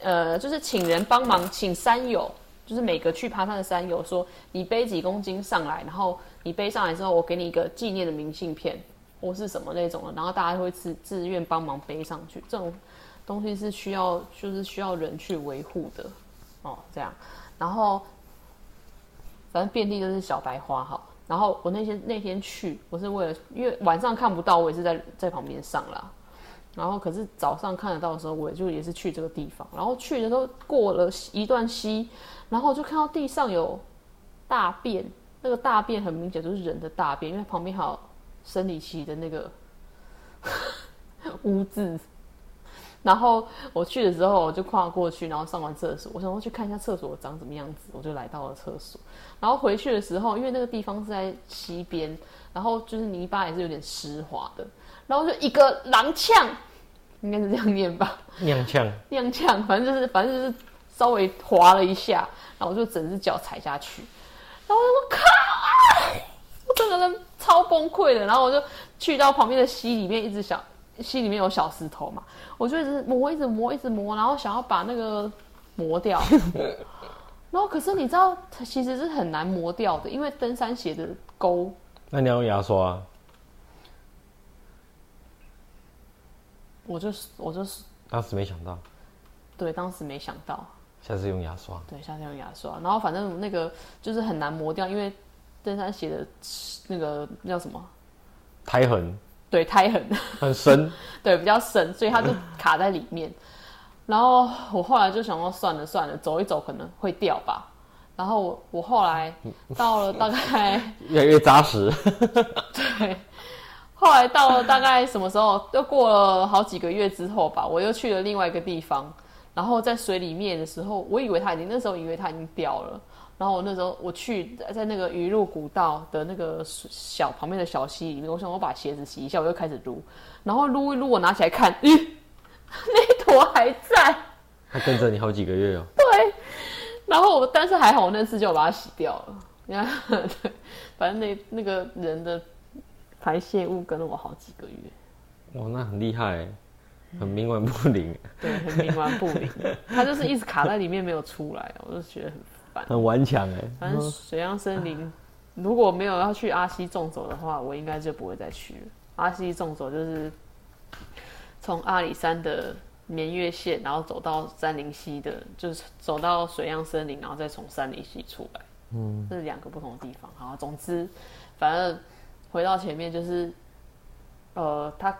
呃，就是请人帮忙，请山友，就是每个去爬山的山友说，你背几公斤上来，然后你背上来之后，我给你一个纪念的明信片或是什么那种的，然后大家会自自愿帮忙背上去。这种东西是需要就是需要人去维护的哦，这样。然后反正遍地都是小白花哈。然后我那天那天去，我是为了因为晚上看不到，我也是在在旁边上啦。然后可是早上看得到的时候，我也就也是去这个地方。然后去的时候过了一段溪，然后就看到地上有大便，那个大便很明显就是人的大便，因为旁边还有生理期的那个 污渍。然后我去的时候，我就跨过去，然后上完厕所，我想要去看一下厕所长什么样子，我就来到了厕所。然后回去的时候，因为那个地方是在西边，然后就是泥巴也是有点湿滑的，然后就一个踉跄，应该是这样念吧，踉跄，踉跄，反正就是反正就是稍微滑了一下，然后我就整只脚踩下去，然后我说靠啊，我整个人超崩溃的，然后我就去到旁边的溪里面，一直想溪里面有小石头嘛，我就一直磨，一直磨，一直磨，然后想要把那个磨掉。然后可是你知道，它其实是很难磨掉的，因为登山鞋的钩，那你要用牙刷、啊，我就是我就是当时没想到，对，当时没想到，下次用牙刷。对，下次用牙刷。然后反正那个就是很难磨掉，因为登山鞋的那个叫什么？胎痕对，胎痕，很深，对，比较深，所以它就卡在里面。然后我后来就想说，算了算了，走一走可能会掉吧。然后我我后来到了大概 越来越扎实。对，后来到了大概什么时候？又过了好几个月之后吧，我又去了另外一个地方。然后在水里面的时候，我以为它已经那时候以为它已经掉了。然后我那时候我去在那个鱼路古道的那个小旁边的小溪里面，我想我把鞋子洗一下，我就开始撸。然后撸一撸，我拿起来看，咦，那坨还在。它跟着你好几个月哦。对，然后我但是还好，我那次就把它洗掉了。你看，对，反正那那个人的排泄物跟了我好几个月，哇，那很厉害欸，很冥顽不灵，对，很冥顽不灵。它就是一直卡在里面没有出来，我就觉得很烦。很顽强哎。反正水漾森林如果没有要去阿西纵走的话，我应该就不会再去了。阿西纵走就是从阿里山的绵月线，然后走到山林溪的，就是走到水漾森林，然后再从山林溪出来。嗯，这是两个不同的地方。好，总之，反正回到前面就是，呃，他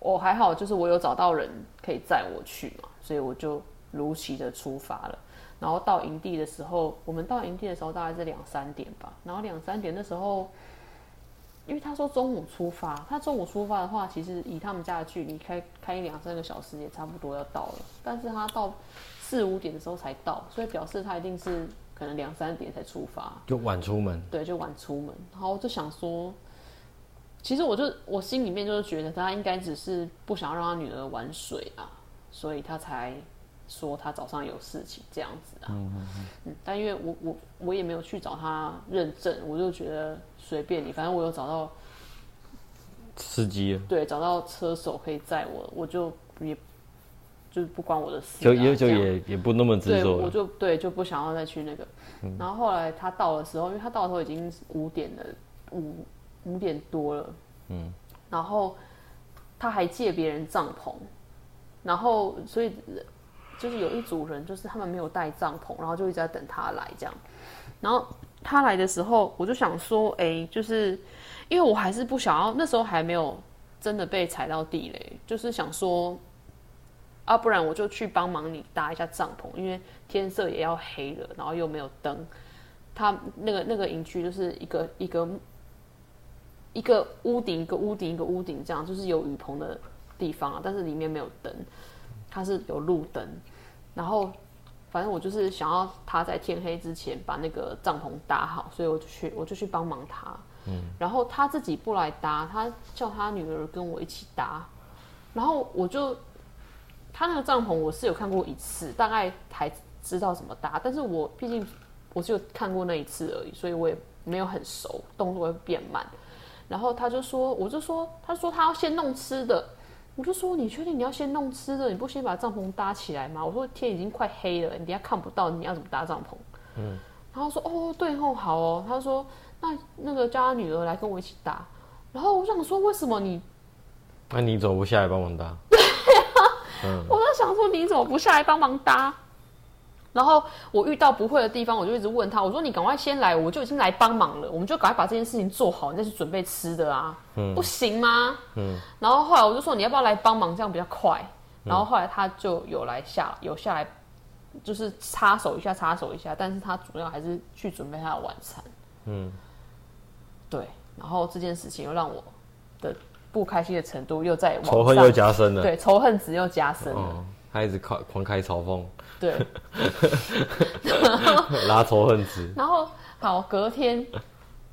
我还好，就是我有找到人可以载我去嘛，所以我就如期的出发了。然后到营地的时候，我们到营地的时候大概是两三点吧。然后两三点的时候，因为他说中午出发，他中午出发的话，其实以他们家的距离开开两三个小时也差不多要到了。但是他到四五点的时候才到，所以表示他一定是可能两三点才出发。就晚出门，对，就晚出门。然后我就想说，其实我就我心里面就是觉得他应该只是不想让他女儿玩水啊，所以他才说他早上有事情这样子啊。嗯嗯嗯。但因为我我我也没有去找他认证，我就觉得随便你，反正我有找到司机了对找到车手可以载我，我就也就是不关我的事啊、就也就也也不那么执，着了。我就对就不想要再去那个。然后后来他到的时候，因为他到的时候已经五点了，五五点多了，嗯，然后他还借别人帐篷，然后所以就是有一组人，就是他们没有带帐篷，然后就一直在等他来这样。然后他来的时候，我就想说，哎，就是因为我还是不想要，那时候还没有真的被踩到地雷，就是想说，啊，不然我就去帮忙你搭一下帐篷，因为天色也要黑了，然后又没有灯。他那个那个营区就是一个一个一个屋顶，一个屋顶，一个屋顶，这样就是有雨棚的地方啊，但是里面没有灯，它是有路灯，然后。反正我就是想要他在天黑之前把那个帐篷搭好，所以我就去，我就去帮忙他。嗯，然后他自己不来搭，他叫他女儿跟我一起搭。然后我就，他那个帐篷我是有看过一次，大概才知道怎么搭，但是我毕竟我就看过那一次而已，所以我也没有很熟，动作会变慢。然后他就说，我就说，他说他要先弄吃的。我就说，你确定你要先弄吃的？你不先把帐篷搭起来吗？我说天已经快黑了，你等下看不到，你要怎么搭帐篷？嗯，然后说哦，对哦，好哦。他说那那个叫他女儿来跟我一起搭。然后我想说，为什么你？那你怎么不下来帮忙搭？对 呀，我在想说你怎么不下来帮忙搭？然后我遇到不会的地方，我就一直问他。我说：“你赶快先来，我就已经来帮忙了。我们就赶快把这件事情做好，你再去准备吃的啊，不行吗？”嗯。然后后来我就说：“你要不要来帮忙？这样比较快。”然后后来他就有来下，有下来，就是插手一下，插手一下。但是他主要还是去准备他的晚餐。嗯。对。然后这件事情又让我的不开心的程度又在仇恨又加深了。对，仇恨值又加深了。他一直狂狂开嘲讽。对，拉仇恨值。然后好，隔天，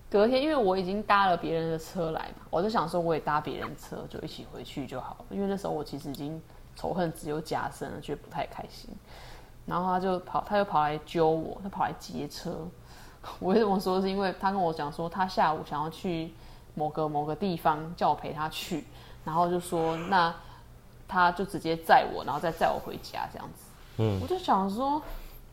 隔天，因为我已经搭了别人的车来嘛，我就想说我也搭别人车，就一起回去就好了。因为那时候我其实已经仇恨值又加深了，觉得不太开心。然后他就跑，他就跑来揪我，他跑来劫车。我为什么说？是因为他跟我讲说，他下午想要去某个某个地方，叫我陪他去。然后就说，那他就直接载我，然后再载我回家这样子。嗯，我就想说，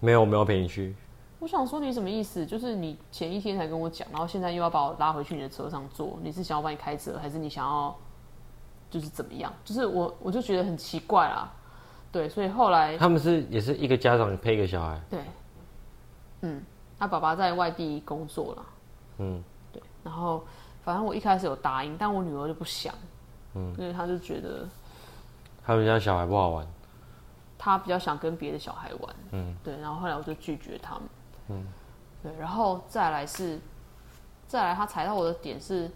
没有，我没有陪你去。我想说你什么意思？就是你前一天才跟我讲，然后现在又要把我拉回去你的车上坐，你是想要帮你开车，还是你想要就是怎么样？就是我我就觉得很奇怪啦。对，所以后来他们是也是一个家长配一个小孩。对，嗯，他爸爸在外地工作了。嗯，对。然后反正我一开始有答应，但我女儿就不想。嗯，因为她就觉得他们家小孩不好玩。他比较想跟别的小孩玩，嗯，对，然后后来我就拒绝他们，嗯，对，然后再来是，再来他踩到我的点是，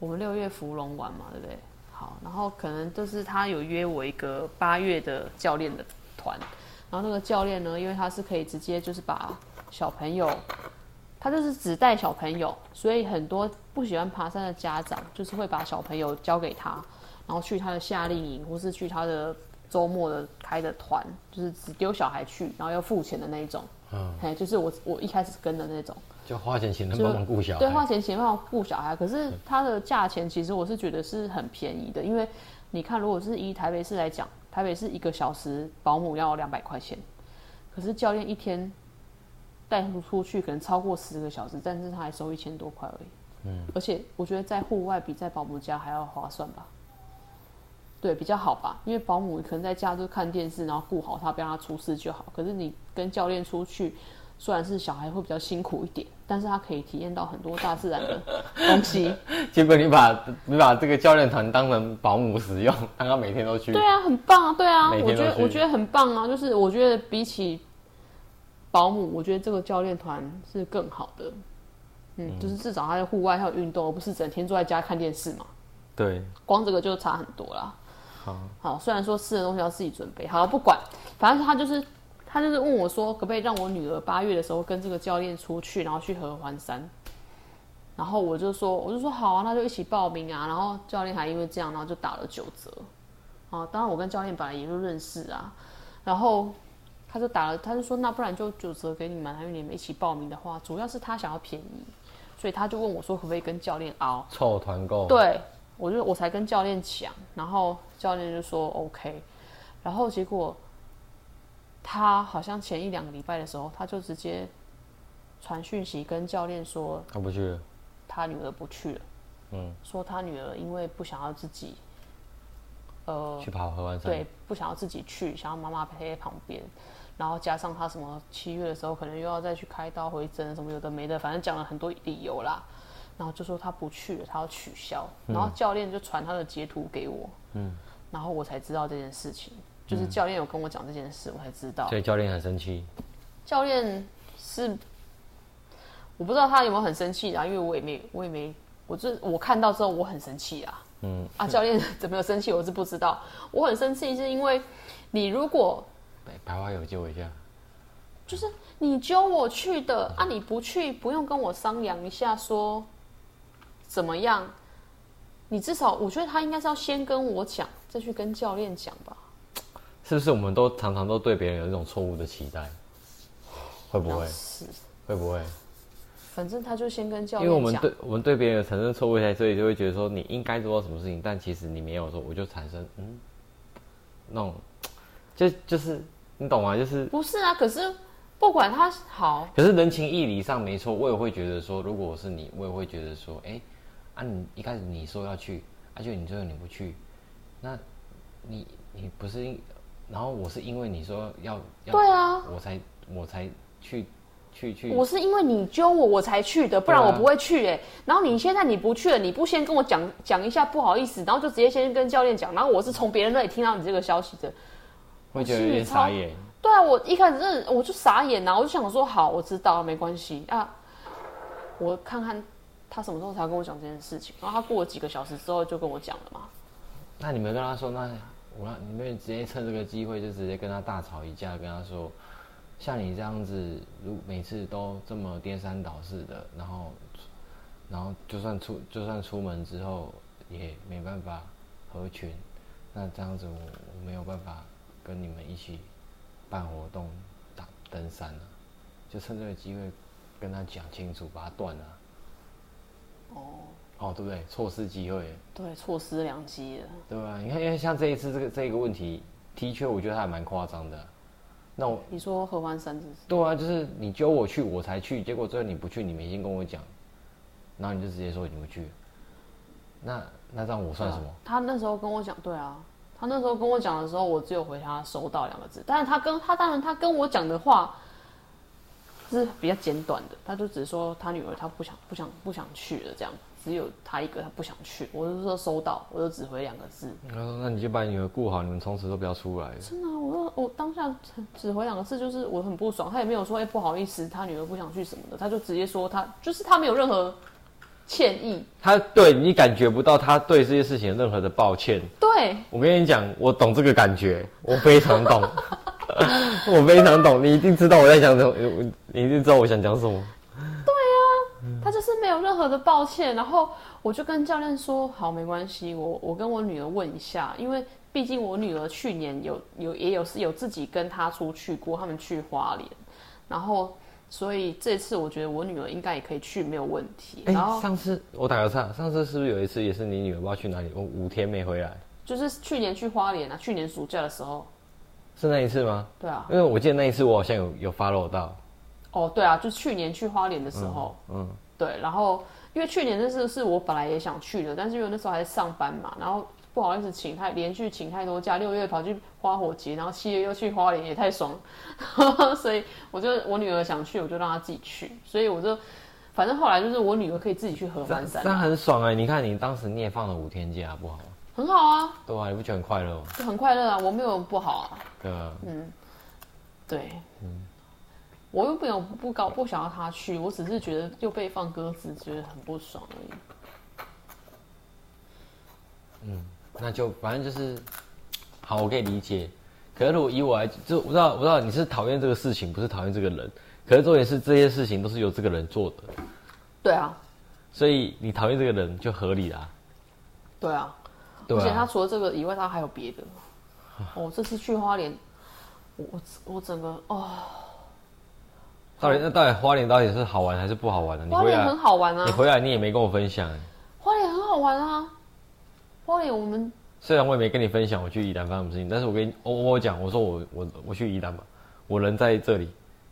我们六月芙蓉玩嘛，对不对？好，然后可能就是他有约我一个八月的教练的团，然后那个教练呢，因为他是可以直接就是把小朋友，他就是只带小朋友，所以很多不喜欢爬山的家长就是会把小朋友交给他，然后去他的夏令营或是去他的。周末的开的团就是只丢小孩去，然后要付钱的那一种，嗯，嘿，就是我我一开始跟的那种，就花钱请人帮忙顾小孩，对，花钱请帮忙顾小孩。可是它的价钱其实我是觉得是很便宜的，因为你看，如果是以台北市来讲，台北市一个小时保姆要两百块钱，可是教练一天带出出去可能超过十个小时，但是他还收一千多块而已，嗯，而且我觉得在户外比在保姆家还要划算吧。对，比较好吧，因为保姆可能在家就看电视，然后顾好他，不让他出事就好。可是你跟教练出去，虽然是小孩会比较辛苦一点，但是他可以体验到很多大自然的东西。结果你把你把这个教练团当成保姆使用，让他每天都去。对啊，很棒啊，对啊，我觉得我觉得很棒啊，就是我觉得比起保姆，我觉得这个教练团是更好的。嗯，就是至少他在户外还有运动，而不是整天坐在家看电视嘛。对，光这个就差很多了。好，虽然说吃的东西要自己准备，好不管，反正他就是他就是问我说，可不可以让我女儿八月的时候跟这个教练出去，然后去合欢山。然后我就说，我就说好啊，那就一起报名啊。然后教练还因为这样，然后就打了九折。啊，当然我跟教练本来也就认识啊。然后他就打了，他就说那不然就九折给你们，因为你们一起报名的话，主要是他想要便宜，所以他就问我说，可不可以跟教练熬凑团购？对。我就我才跟教练讲，然后教练就说 OK，然后结果他好像前一两个礼拜的时候，他就直接传讯息跟教练说他不去了，他女儿不去了，嗯，说他女儿因为不想要自己呃去跑合欢山。对，不想要自己去，想要妈妈陪在旁边。然后加上他什么七月的时候可能又要再去开刀回诊什么有的没的，反正讲了很多理由啦。然后就说他不去了，他要取消。然后教练就传他的截图给我，嗯，然后我才知道这件事情，就是教练有跟我讲这件事，我才知道。所以教练很生气。教练是我不知道他有没有很生气啊，因为我也没我也没我这我看到之后我很生气啊。嗯啊，教练 怎么有生气？我是不知道。我很生气是因为你如果白花有救我一下，就是你揪我去的啊，你不去不用跟我商量一下说怎么样？你至少我觉得他应该是要先跟我讲，再去跟教练讲吧。是不是我们都常常都对别人有一种错误的期待？会不会？是会不会？反正他就先跟教因练因。为我们对我们对别人有产生错误期待，所以就会觉得说你应该做到什么事情，但其实你没有说，我就产生嗯那种就就是你懂吗？就是不是啊，可是不管他好，可是人情义理上没错，我也会觉得说，如果我是你，我也会觉得说，哎、啊，你一开始你说要去，而、且你最后你不去，那你你不是因，然后我是因为你说要要，对啊，我才我才去去去，我是因为你揪我我才去的，不然我不会去哎、然后你现在你不去了，你不先跟我讲讲一下不好意思，然后就直接先跟教练讲，然后我是从别人那里听到你这个消息的。会觉得有点傻眼。对啊，我一开始真的我就傻眼呐、我就想说好，我知道没关系啊，我看看他什么时候才跟我讲这件事情。然后他过了几个小时之后就跟我讲了嘛。那你们跟他说，那我让你们直接趁这个机会就直接跟他大吵一架，跟他说，像你这样子，如每次都这么颠三倒四的，然后，然后就算出就算出门之后也没办法合群，那这样子我我没有办法跟你们一起办活动、打登山了、就趁这个机会跟他讲清楚，把它断了。哦，哦，对不对？错失机会。对，错失良机了。对吧？你看，因为像这一次这个这个问题，的确我觉得还蛮夸张的。那我你说合欢山是不是？对啊，就是你揪我去，我才去，结果最后你不去，你没先跟我讲，然后你就直接说你不去，那那这样我算什么？他那时候跟我讲，对啊，他那时候跟我讲的时候，我只有回他收到两个字。但是他跟他当然他跟我讲的话是比较简短的，他就只说他女儿他不想不想不想去了这样，只有他一个他不想去。我就说收到，我就只回两个字。他说那你就把你女儿顾好，你们从此都不要出来。真的啊、我说我当下只只回两个字，就是我很不爽。他也没有说哎、不好意思，他女儿不想去什么的，他就直接说他就是他没有任何歉意。他对你感觉不到他对这些事情有任何的抱歉。对，我跟你讲，我懂这个感觉，我非常懂，我非常懂。你一定知道我在讲什么，你一定知道我想讲什么。对啊他就是没有任何的抱歉，然后我就跟教练说，好，没关系，我我跟我女儿问一下，因为毕竟我女儿去年有有也有是有自己跟她出去过，他们去花莲，然后所以这次我觉得我女儿应该也可以去，没有问题。哎、然后上次我打个岔，上次是不是有一次也是你女儿不知道去哪里，我五天没回来，就是去年去花莲啊，去年暑假的时候，是那一次吗？对啊，因为我记得那一次我好像有有 follow 到，哦对啊，就去年去花莲的时候，嗯，对，然后因为去年那次是我本来也想去的，但是因为那时候还在上班嘛，然后不好意思请太连续请太多假，六月跑去花火节，然后七月又去花莲，也太爽，所以我就我女儿想去，我就让她自己去，所以我就反正后来就是我女儿可以自己去合欢山。那，很爽哎、你看你当时你也放了五天假，不好吗？很好啊，对啊，你不觉得很快乐吗？就很快乐啊，我没有不好啊，对啊，嗯对，我又没有不高不想要他去，我只是觉得又被放鸽子，觉得很不爽而已。嗯那就反正就是，好，我可以理解。可是如果以我来，就我知道我知道你是讨厌这个事情，不是讨厌这个人。可是重点是这些事情都是由这个人做的，对啊，所以你讨厌这个人就合理啦，对啊。对而且他啊。除了这个以外，他还有别的。哦，这次去花莲，我我我整个哦，到底那到底花莲到底是好玩还是不好玩呢、你回来花莲很好玩啊。你，回来你也没跟我分享、欸，花莲很好玩啊。花莲我们虽然我也没跟你分享我去宜兰发生什么事情，但是我跟你我我讲，我说我我我去宜兰嘛，我人在这里，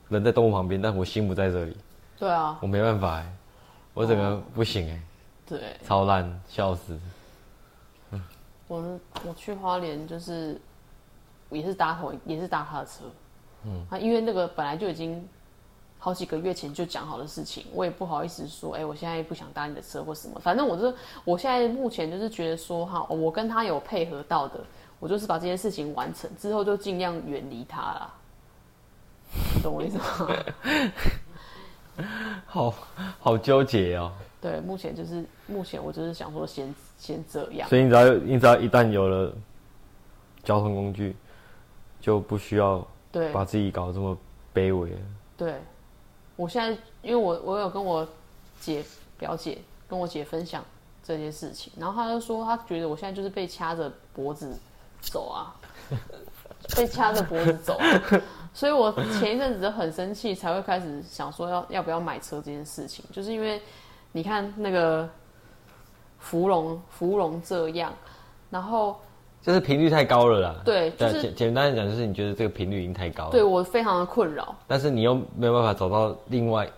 人在动物旁边，但我心不在这里，对啊，我没办法哎、我整个不行哎、对。超烂，笑死。我们我去花莲就是也是搭同也是搭他的车，嗯，啊，因为那个本来就已经好几个月前就讲好的事情，我也不好意思说，哎、我现在不想搭你的车或什么，反正我就我现在目前就是觉得说哈，我跟他有配合到的，我就是把这件事情完成之后就尽量远离他啦，你懂我意思吗？好好纠结哦。对，目前就是目前我就是想说先先这样，所以你只要你只要一旦有了交通工具，就不需要对，把自己搞得这么卑微了。对，我现在因为我我有跟我姐表姐跟我姐分享这件事情，然后她就说她觉得我现在就是被掐着脖子走啊，被掐着脖子走啊、所以我前一阵子就很生气，才会开始想说要要不要买车这件事情，就是因为你看那个芙蓉芙蓉这样，然后就是频率太高了啦。对就是简简单的讲，就是你觉得这个频率已经太高了。对我非常的困扰，但是你又没有办法找到另外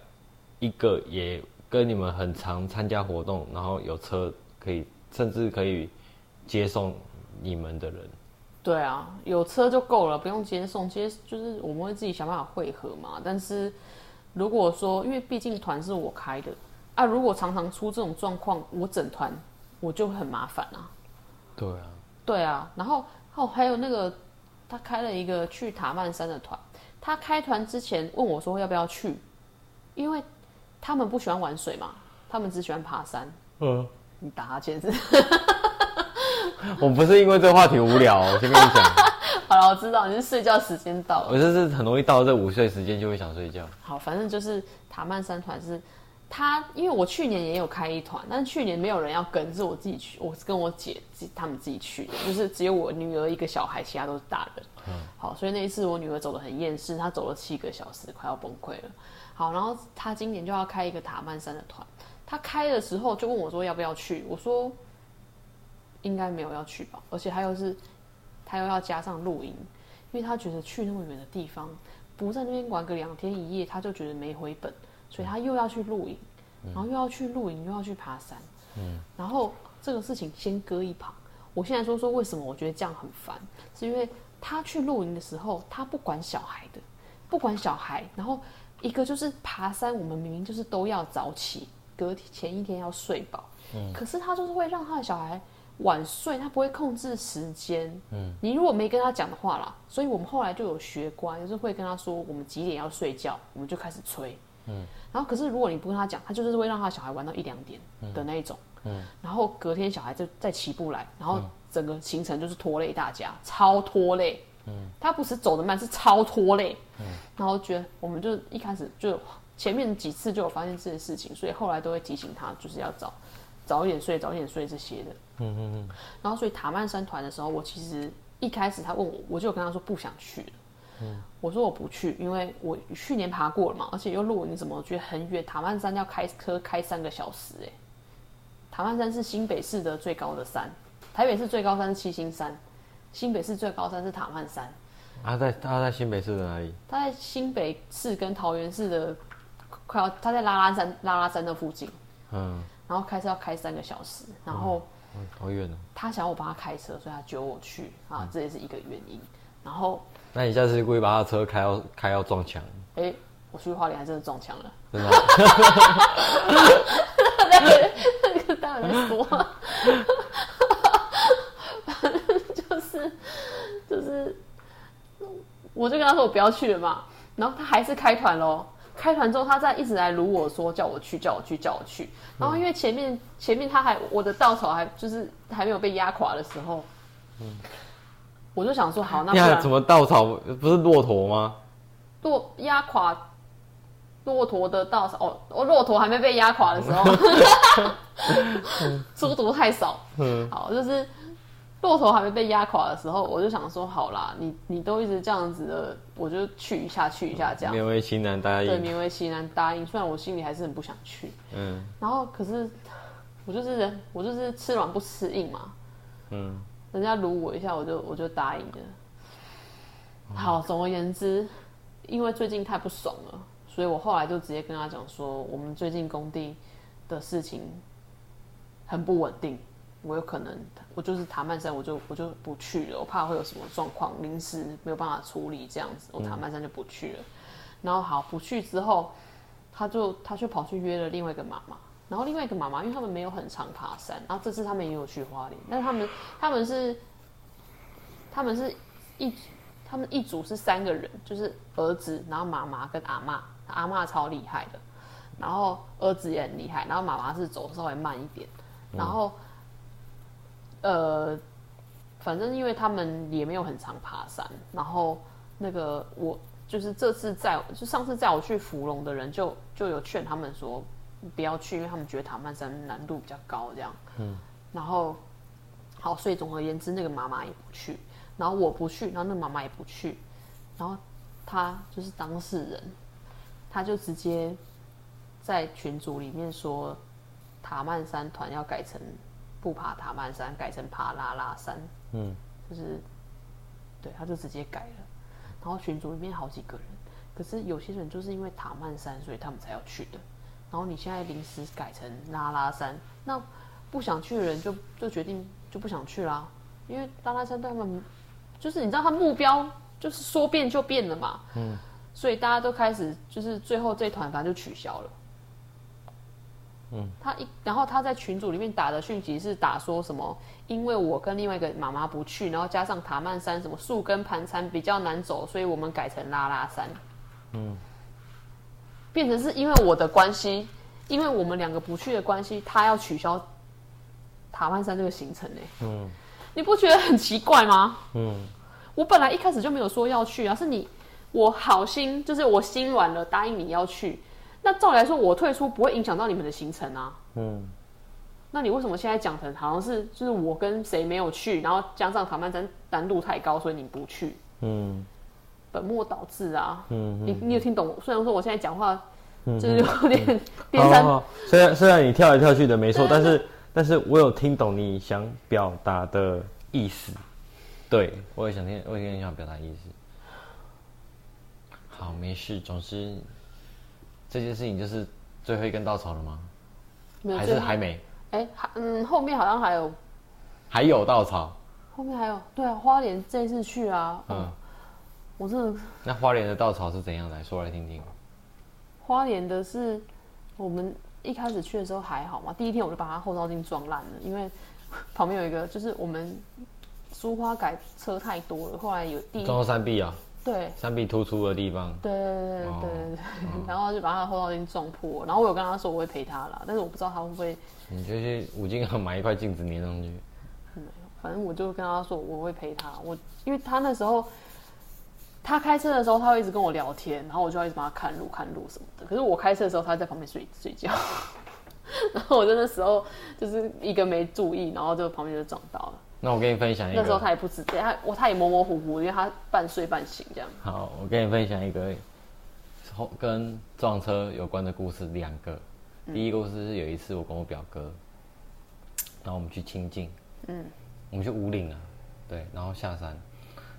一个也跟你们很常参加活动，然后有车可以，甚至可以接送你们的人。对啊，有车就够了，不用接送，接就是我们会自己想办法汇合嘛。但是如果说，因为毕竟团是我开的啊，如果常常出这种状况，我整团我就很麻烦啊。对啊，对啊，然后哦还有那个他开了一个去塔曼山的团，他开团之前问我说要不要去，因为他们不喜欢玩水嘛，他们只喜欢爬山。嗯，你打哈欠是？我不是因为这个话题无聊，我先跟你讲，好了，我知道你是睡觉时间到了。我就是很容易到这午睡时间就会想睡觉。好，反正就是塔曼山团是他，因为我去年也有开一团，但是去年没有人要跟，是我自己去，我是跟我姐他们自己去的，就是只有我女儿一个小孩，其他都是大人。嗯，好，所以那一次我女儿走的很厌世，她走了七个小时，快要崩溃了。好，然后她今年就要开一个塔曼山的团，她开的时候就问我说要不要去，我说应该没有要去吧，而且她又是她又要加上露营，因为她觉得去那么远的地方。不在那边玩个两天一夜，她就觉得没回本，所以他又要去露营，然后又要去露营，又要去爬山，嗯，然后这个事情先搁一旁。我现在说说为什么我觉得这样很烦，是因为他去露营的时候，他不管小孩的，不管小孩，然后一个就是爬山，我们明明就是都要早起，隔天前一天要睡饱，嗯，可是他就是会让他的小孩晚睡，他不会控制时间。嗯，你如果没跟他讲的话啦，所以我们后来就有学乖，就是会跟他说我们几点要睡觉，我们就开始催。嗯，然后可是如果你不跟他讲，他就是会让他小孩玩到一两点的那一种。嗯，然后隔天小孩就再起不来，然后整个行程就是拖累大家，超拖累。嗯，他不是走得慢，是超拖累。嗯，然后觉得我们就一开始就前面几次就有发现这件事情，所以后来都会提醒他，就是要早早一点睡，早一点睡这些的。嗯嗯嗯。然后所以塔曼山团的时候，我其实一开始他问我，我就有跟他说不想去了。嗯，我说我不去，因为我去年爬过了嘛，而且又路你怎么，我觉得很远。塔曼山要开车开三个小时、欸，塔曼山是新北市的最高的山，台北市最高山是七星山，新北市最高山是塔曼山。他在他在新北市的哪里？他在新北市跟桃园市的快要，他在拉拉山拉拉山的附近，嗯，然后开车要开三个小时，然后嗯好远哦。他想要我帮他开车，所以他揪我去啊，这也是一个原因。然后，那你下次故意把他的车开到开到撞墙，哎、我去花莲还真的撞墙了。真的？那个当然在说，反 正就是就是，我就跟他说我不要去了嘛，然后他还是开团喽。开团之后，他再一直来撸我说叫我去，叫我去，叫我去。然后因为前面前面他还我的稻草还就是还没有被压垮的时候，我就想说好，那怎么稻草不是骆驼吗？骆压垮骆驼的稻草哦，哦，骆驼还没被压垮的时候，书读太少。嗯，好，就是骆驼还没被压垮的时候，我就想说，好啦，你你都一直这样子的，我就去一下，去一下这样。勉为其难答应对，勉为其难答应，虽然我心里还是很不想去。嗯然后可是我就是，我就是吃软不吃硬嘛。嗯，人家撸我一下，我就我就答应了。好，总而言之，因为最近太不爽了，所以我后来就直接跟他讲说，我们最近工地的事情很不稳定，我有可能我就是塔曼山，我就我就不去了，我怕会有什么状况，临时没有办法处理这样子，我塔曼山就不去了。然后好不去之后，他就他就跑去约了另外一个妈妈，然后另外一个妈妈，因为他们没有很常爬山，然后这次他们也有去花莲，但是他们他们是他们是一他们一组是三个人，就是儿子，然后妈妈跟阿妈，阿妈超厉害的，然后儿子也很厉害，然后妈妈是走稍微慢一点，然后、呃，反正因为他们也没有很常爬山，然后那个我就是这次在，就上次载我去芙蓉的人就就有劝他们说不要去，因为他们觉得塔曼山难度比较高，这样，嗯，然后好，所以总而言之，那个妈妈也不去，然后我不去，然后那个妈妈也不去，然后他就是当事人，他就直接在群组里面说塔曼山团要改成不爬塔曼山，改成爬拉拉山，嗯，就是对，他就直接改了。然后群组里面好几个人，可是有些人就是因为塔曼山，所以他们才要去的。然后你现在临时改成拉拉山，那不想去的人就就决定就不想去啦，因为拉拉山对他们就是你知道他目标就是说变就变了嘛，嗯，所以大家都开始就是最后这团反正就取消了。嗯，他一然后他在群组里面打的讯息是打说什么，因为我跟另外一个妈妈不去，然后加上塔曼山什么树根盘缠比较难走，所以我们改成拉拉山。嗯，变成是因为我的关系，因为我们两个不去的关系，他要取消塔曼山这个行程呢。嗯 你不觉得很奇怪吗？嗯我本来一开始就没有说要去啊，是你我好心，就是我心软了，答应你要去。那照理来说，我退出不会影响到你们的行程啊。嗯，那你为什么现在讲成好像是就是我跟谁没有去，然后加上塔曼山难度太高，所以你不去，嗯本末倒置啊？嗯你你有听懂？虽然说我现在讲话嗯就是有点 颠三虽然虽然你跳来跳去的没错，但是但是我有听懂你想表达的意思。对，我也想听，我也很想表达意思。好，没事。总之，这件事情就是最后一根稻草了吗？还是还没？哎，还嗯，后面好像还有，还有稻草？后面还有，对啊，花莲这一次去啊，嗯，嗯，我真的那花莲的稻草是怎样来说来听听？花莲的是我们一开始去的时候还好嘛，第一天我就把它后照镜撞烂了，因为 旁边有一个就是我们苏花改车太多了，后来有第一撞到山壁啊，对。山壁突出的地方。对对对对哦对对对，然后就把他的后照镜撞破，然后我有跟他说我会赔他啦，但是我不知道他会不会，你就去五金行买一块镜子粘上去。反正我就跟他说我会陪他，我因为他那时候他开车的时候他会一直跟我聊天，然后我就要一直帮他看路看路什么的。可是我开车的时候他在旁边睡睡觉，然后我在那时候就是一个没注意，然后就旁边就撞到了。那我跟你分享一个那时候，他也不知道，他我他也模模糊糊，因为他半睡半醒这样。好，我跟你分享一个后跟撞车有关的故事，两个。第一个故事是有一次我跟我表哥，然后我们去清境，嗯，我们去五岭啊，对，然后下山，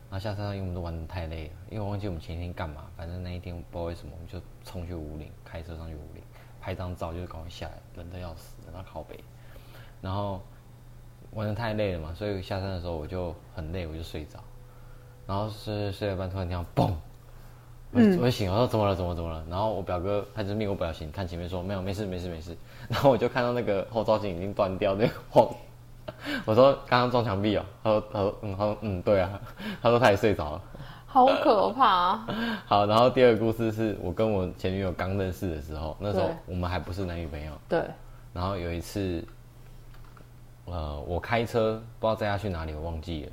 然后下山因为我们都玩的太累了，因为我忘记我们前一天干嘛，反正那一天不知道为什么我们就冲去五岭，开车上去五岭，拍张照就是赶快下来，冷的要死，冷到靠北，然后玩的太累了嘛，所以下山的时候我就很累，我就睡着，然后睡睡到一半突然听到嘣。我就我醒了，我说怎么了？怎么怎么了？然后我表哥他就面无表情看前面说没有，没事没事没事。然后我就看到那个后照镜已经断掉，那个后，我说刚刚撞墙壁哦，他说他说嗯他说嗯对啊，他说他也睡着了。好可怕、啊！好，然后第二个故事是我跟我前女友刚认识的时候，那时候我们还不是男女朋友。对，然后有一次，呃，我开车不知道载她去哪里，我忘记了。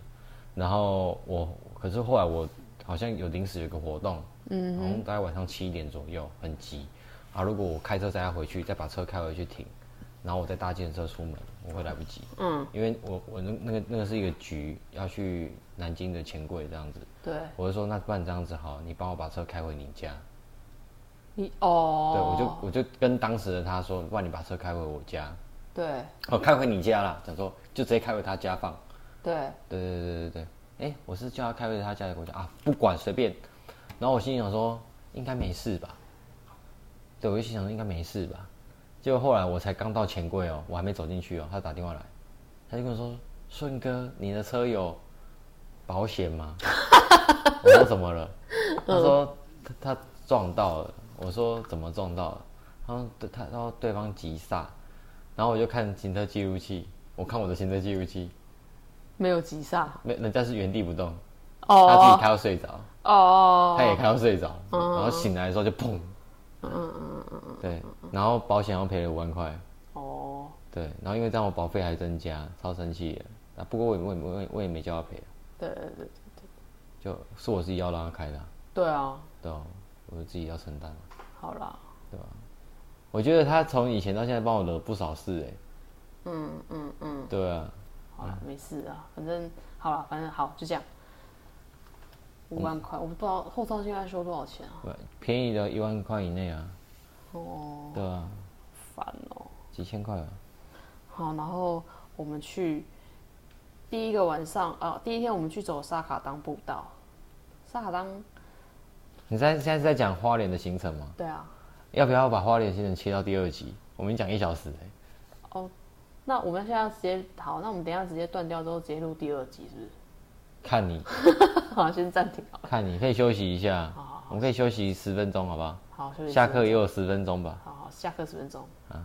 然后我，可是后来我好像有临时有个活动，嗯，然后大概晚上七点左右，很急啊。如果我开车载她回去，再把车开回去停，然后我再搭计程车出门，我会来不及。嗯，因为我我那那个那个是一个局，要去南京的钱柜这样子。对我就说那不然这样子好，你帮我把车开回你家。你哦，对，我就我就跟当时的他说，不然你把车开回我家，对哦，开回你家啦，讲说就直接开回他家放。对对对对对对，哎，我是叫他开回他家的，我家啊，不管随便。然后我心里想说，应该没事吧？对，我就心想说应该没事吧。结果后来我才刚到钱柜哦，我还没走进去哦，他打电话来，他就跟我说：“顺哥，你的车有保险吗？” 我说：“怎么了？”他说：“他他撞到了。”我说：“怎么撞到了？”他说：“对，他说对方急刹。”然后我就看行车记录器，我看我的行车记录器，没有急刹，没人家是原地不动，哦他自己开到睡着，哦，他也开到睡着，然后醒来的时候就砰，嗯嗯嗯嗯嗯，对，然后保险要赔了五万块，哦，对，然后因为这样我保费还增加，超生气的。啊，不过我也我也我也我也没叫他赔。啊，对对对就是我自己要让他开的。啊、对啊，对啊，我自己要承担。啊，好啦，对吧？我觉得他从以前到现在帮我惹不少事哎、嗯嗯嗯，对啊，好啦，没事啊，反正好了，反正好就这样，五万块，我不知道后照镜要收多少钱啊？便宜的一万块以内啊，哦，对啊，烦哦。几千块啊，好，然后我们去第一个晚上啊，第一天我们去走沙卡当步道，沙卡当，你在现在是在讲花莲的行程吗？对啊，要不要把花莲的行程切到第二集？我们讲一小时哎、哦，那我们现在要直接好，那我们等一下直接断掉之后直接录第二集是不是？看你 好，先暂停好了，看你可以休息一下好好，我们可以休息十分钟好不好？好，休息下10分钟课也有十分钟吧。好好，下课十分钟。啊，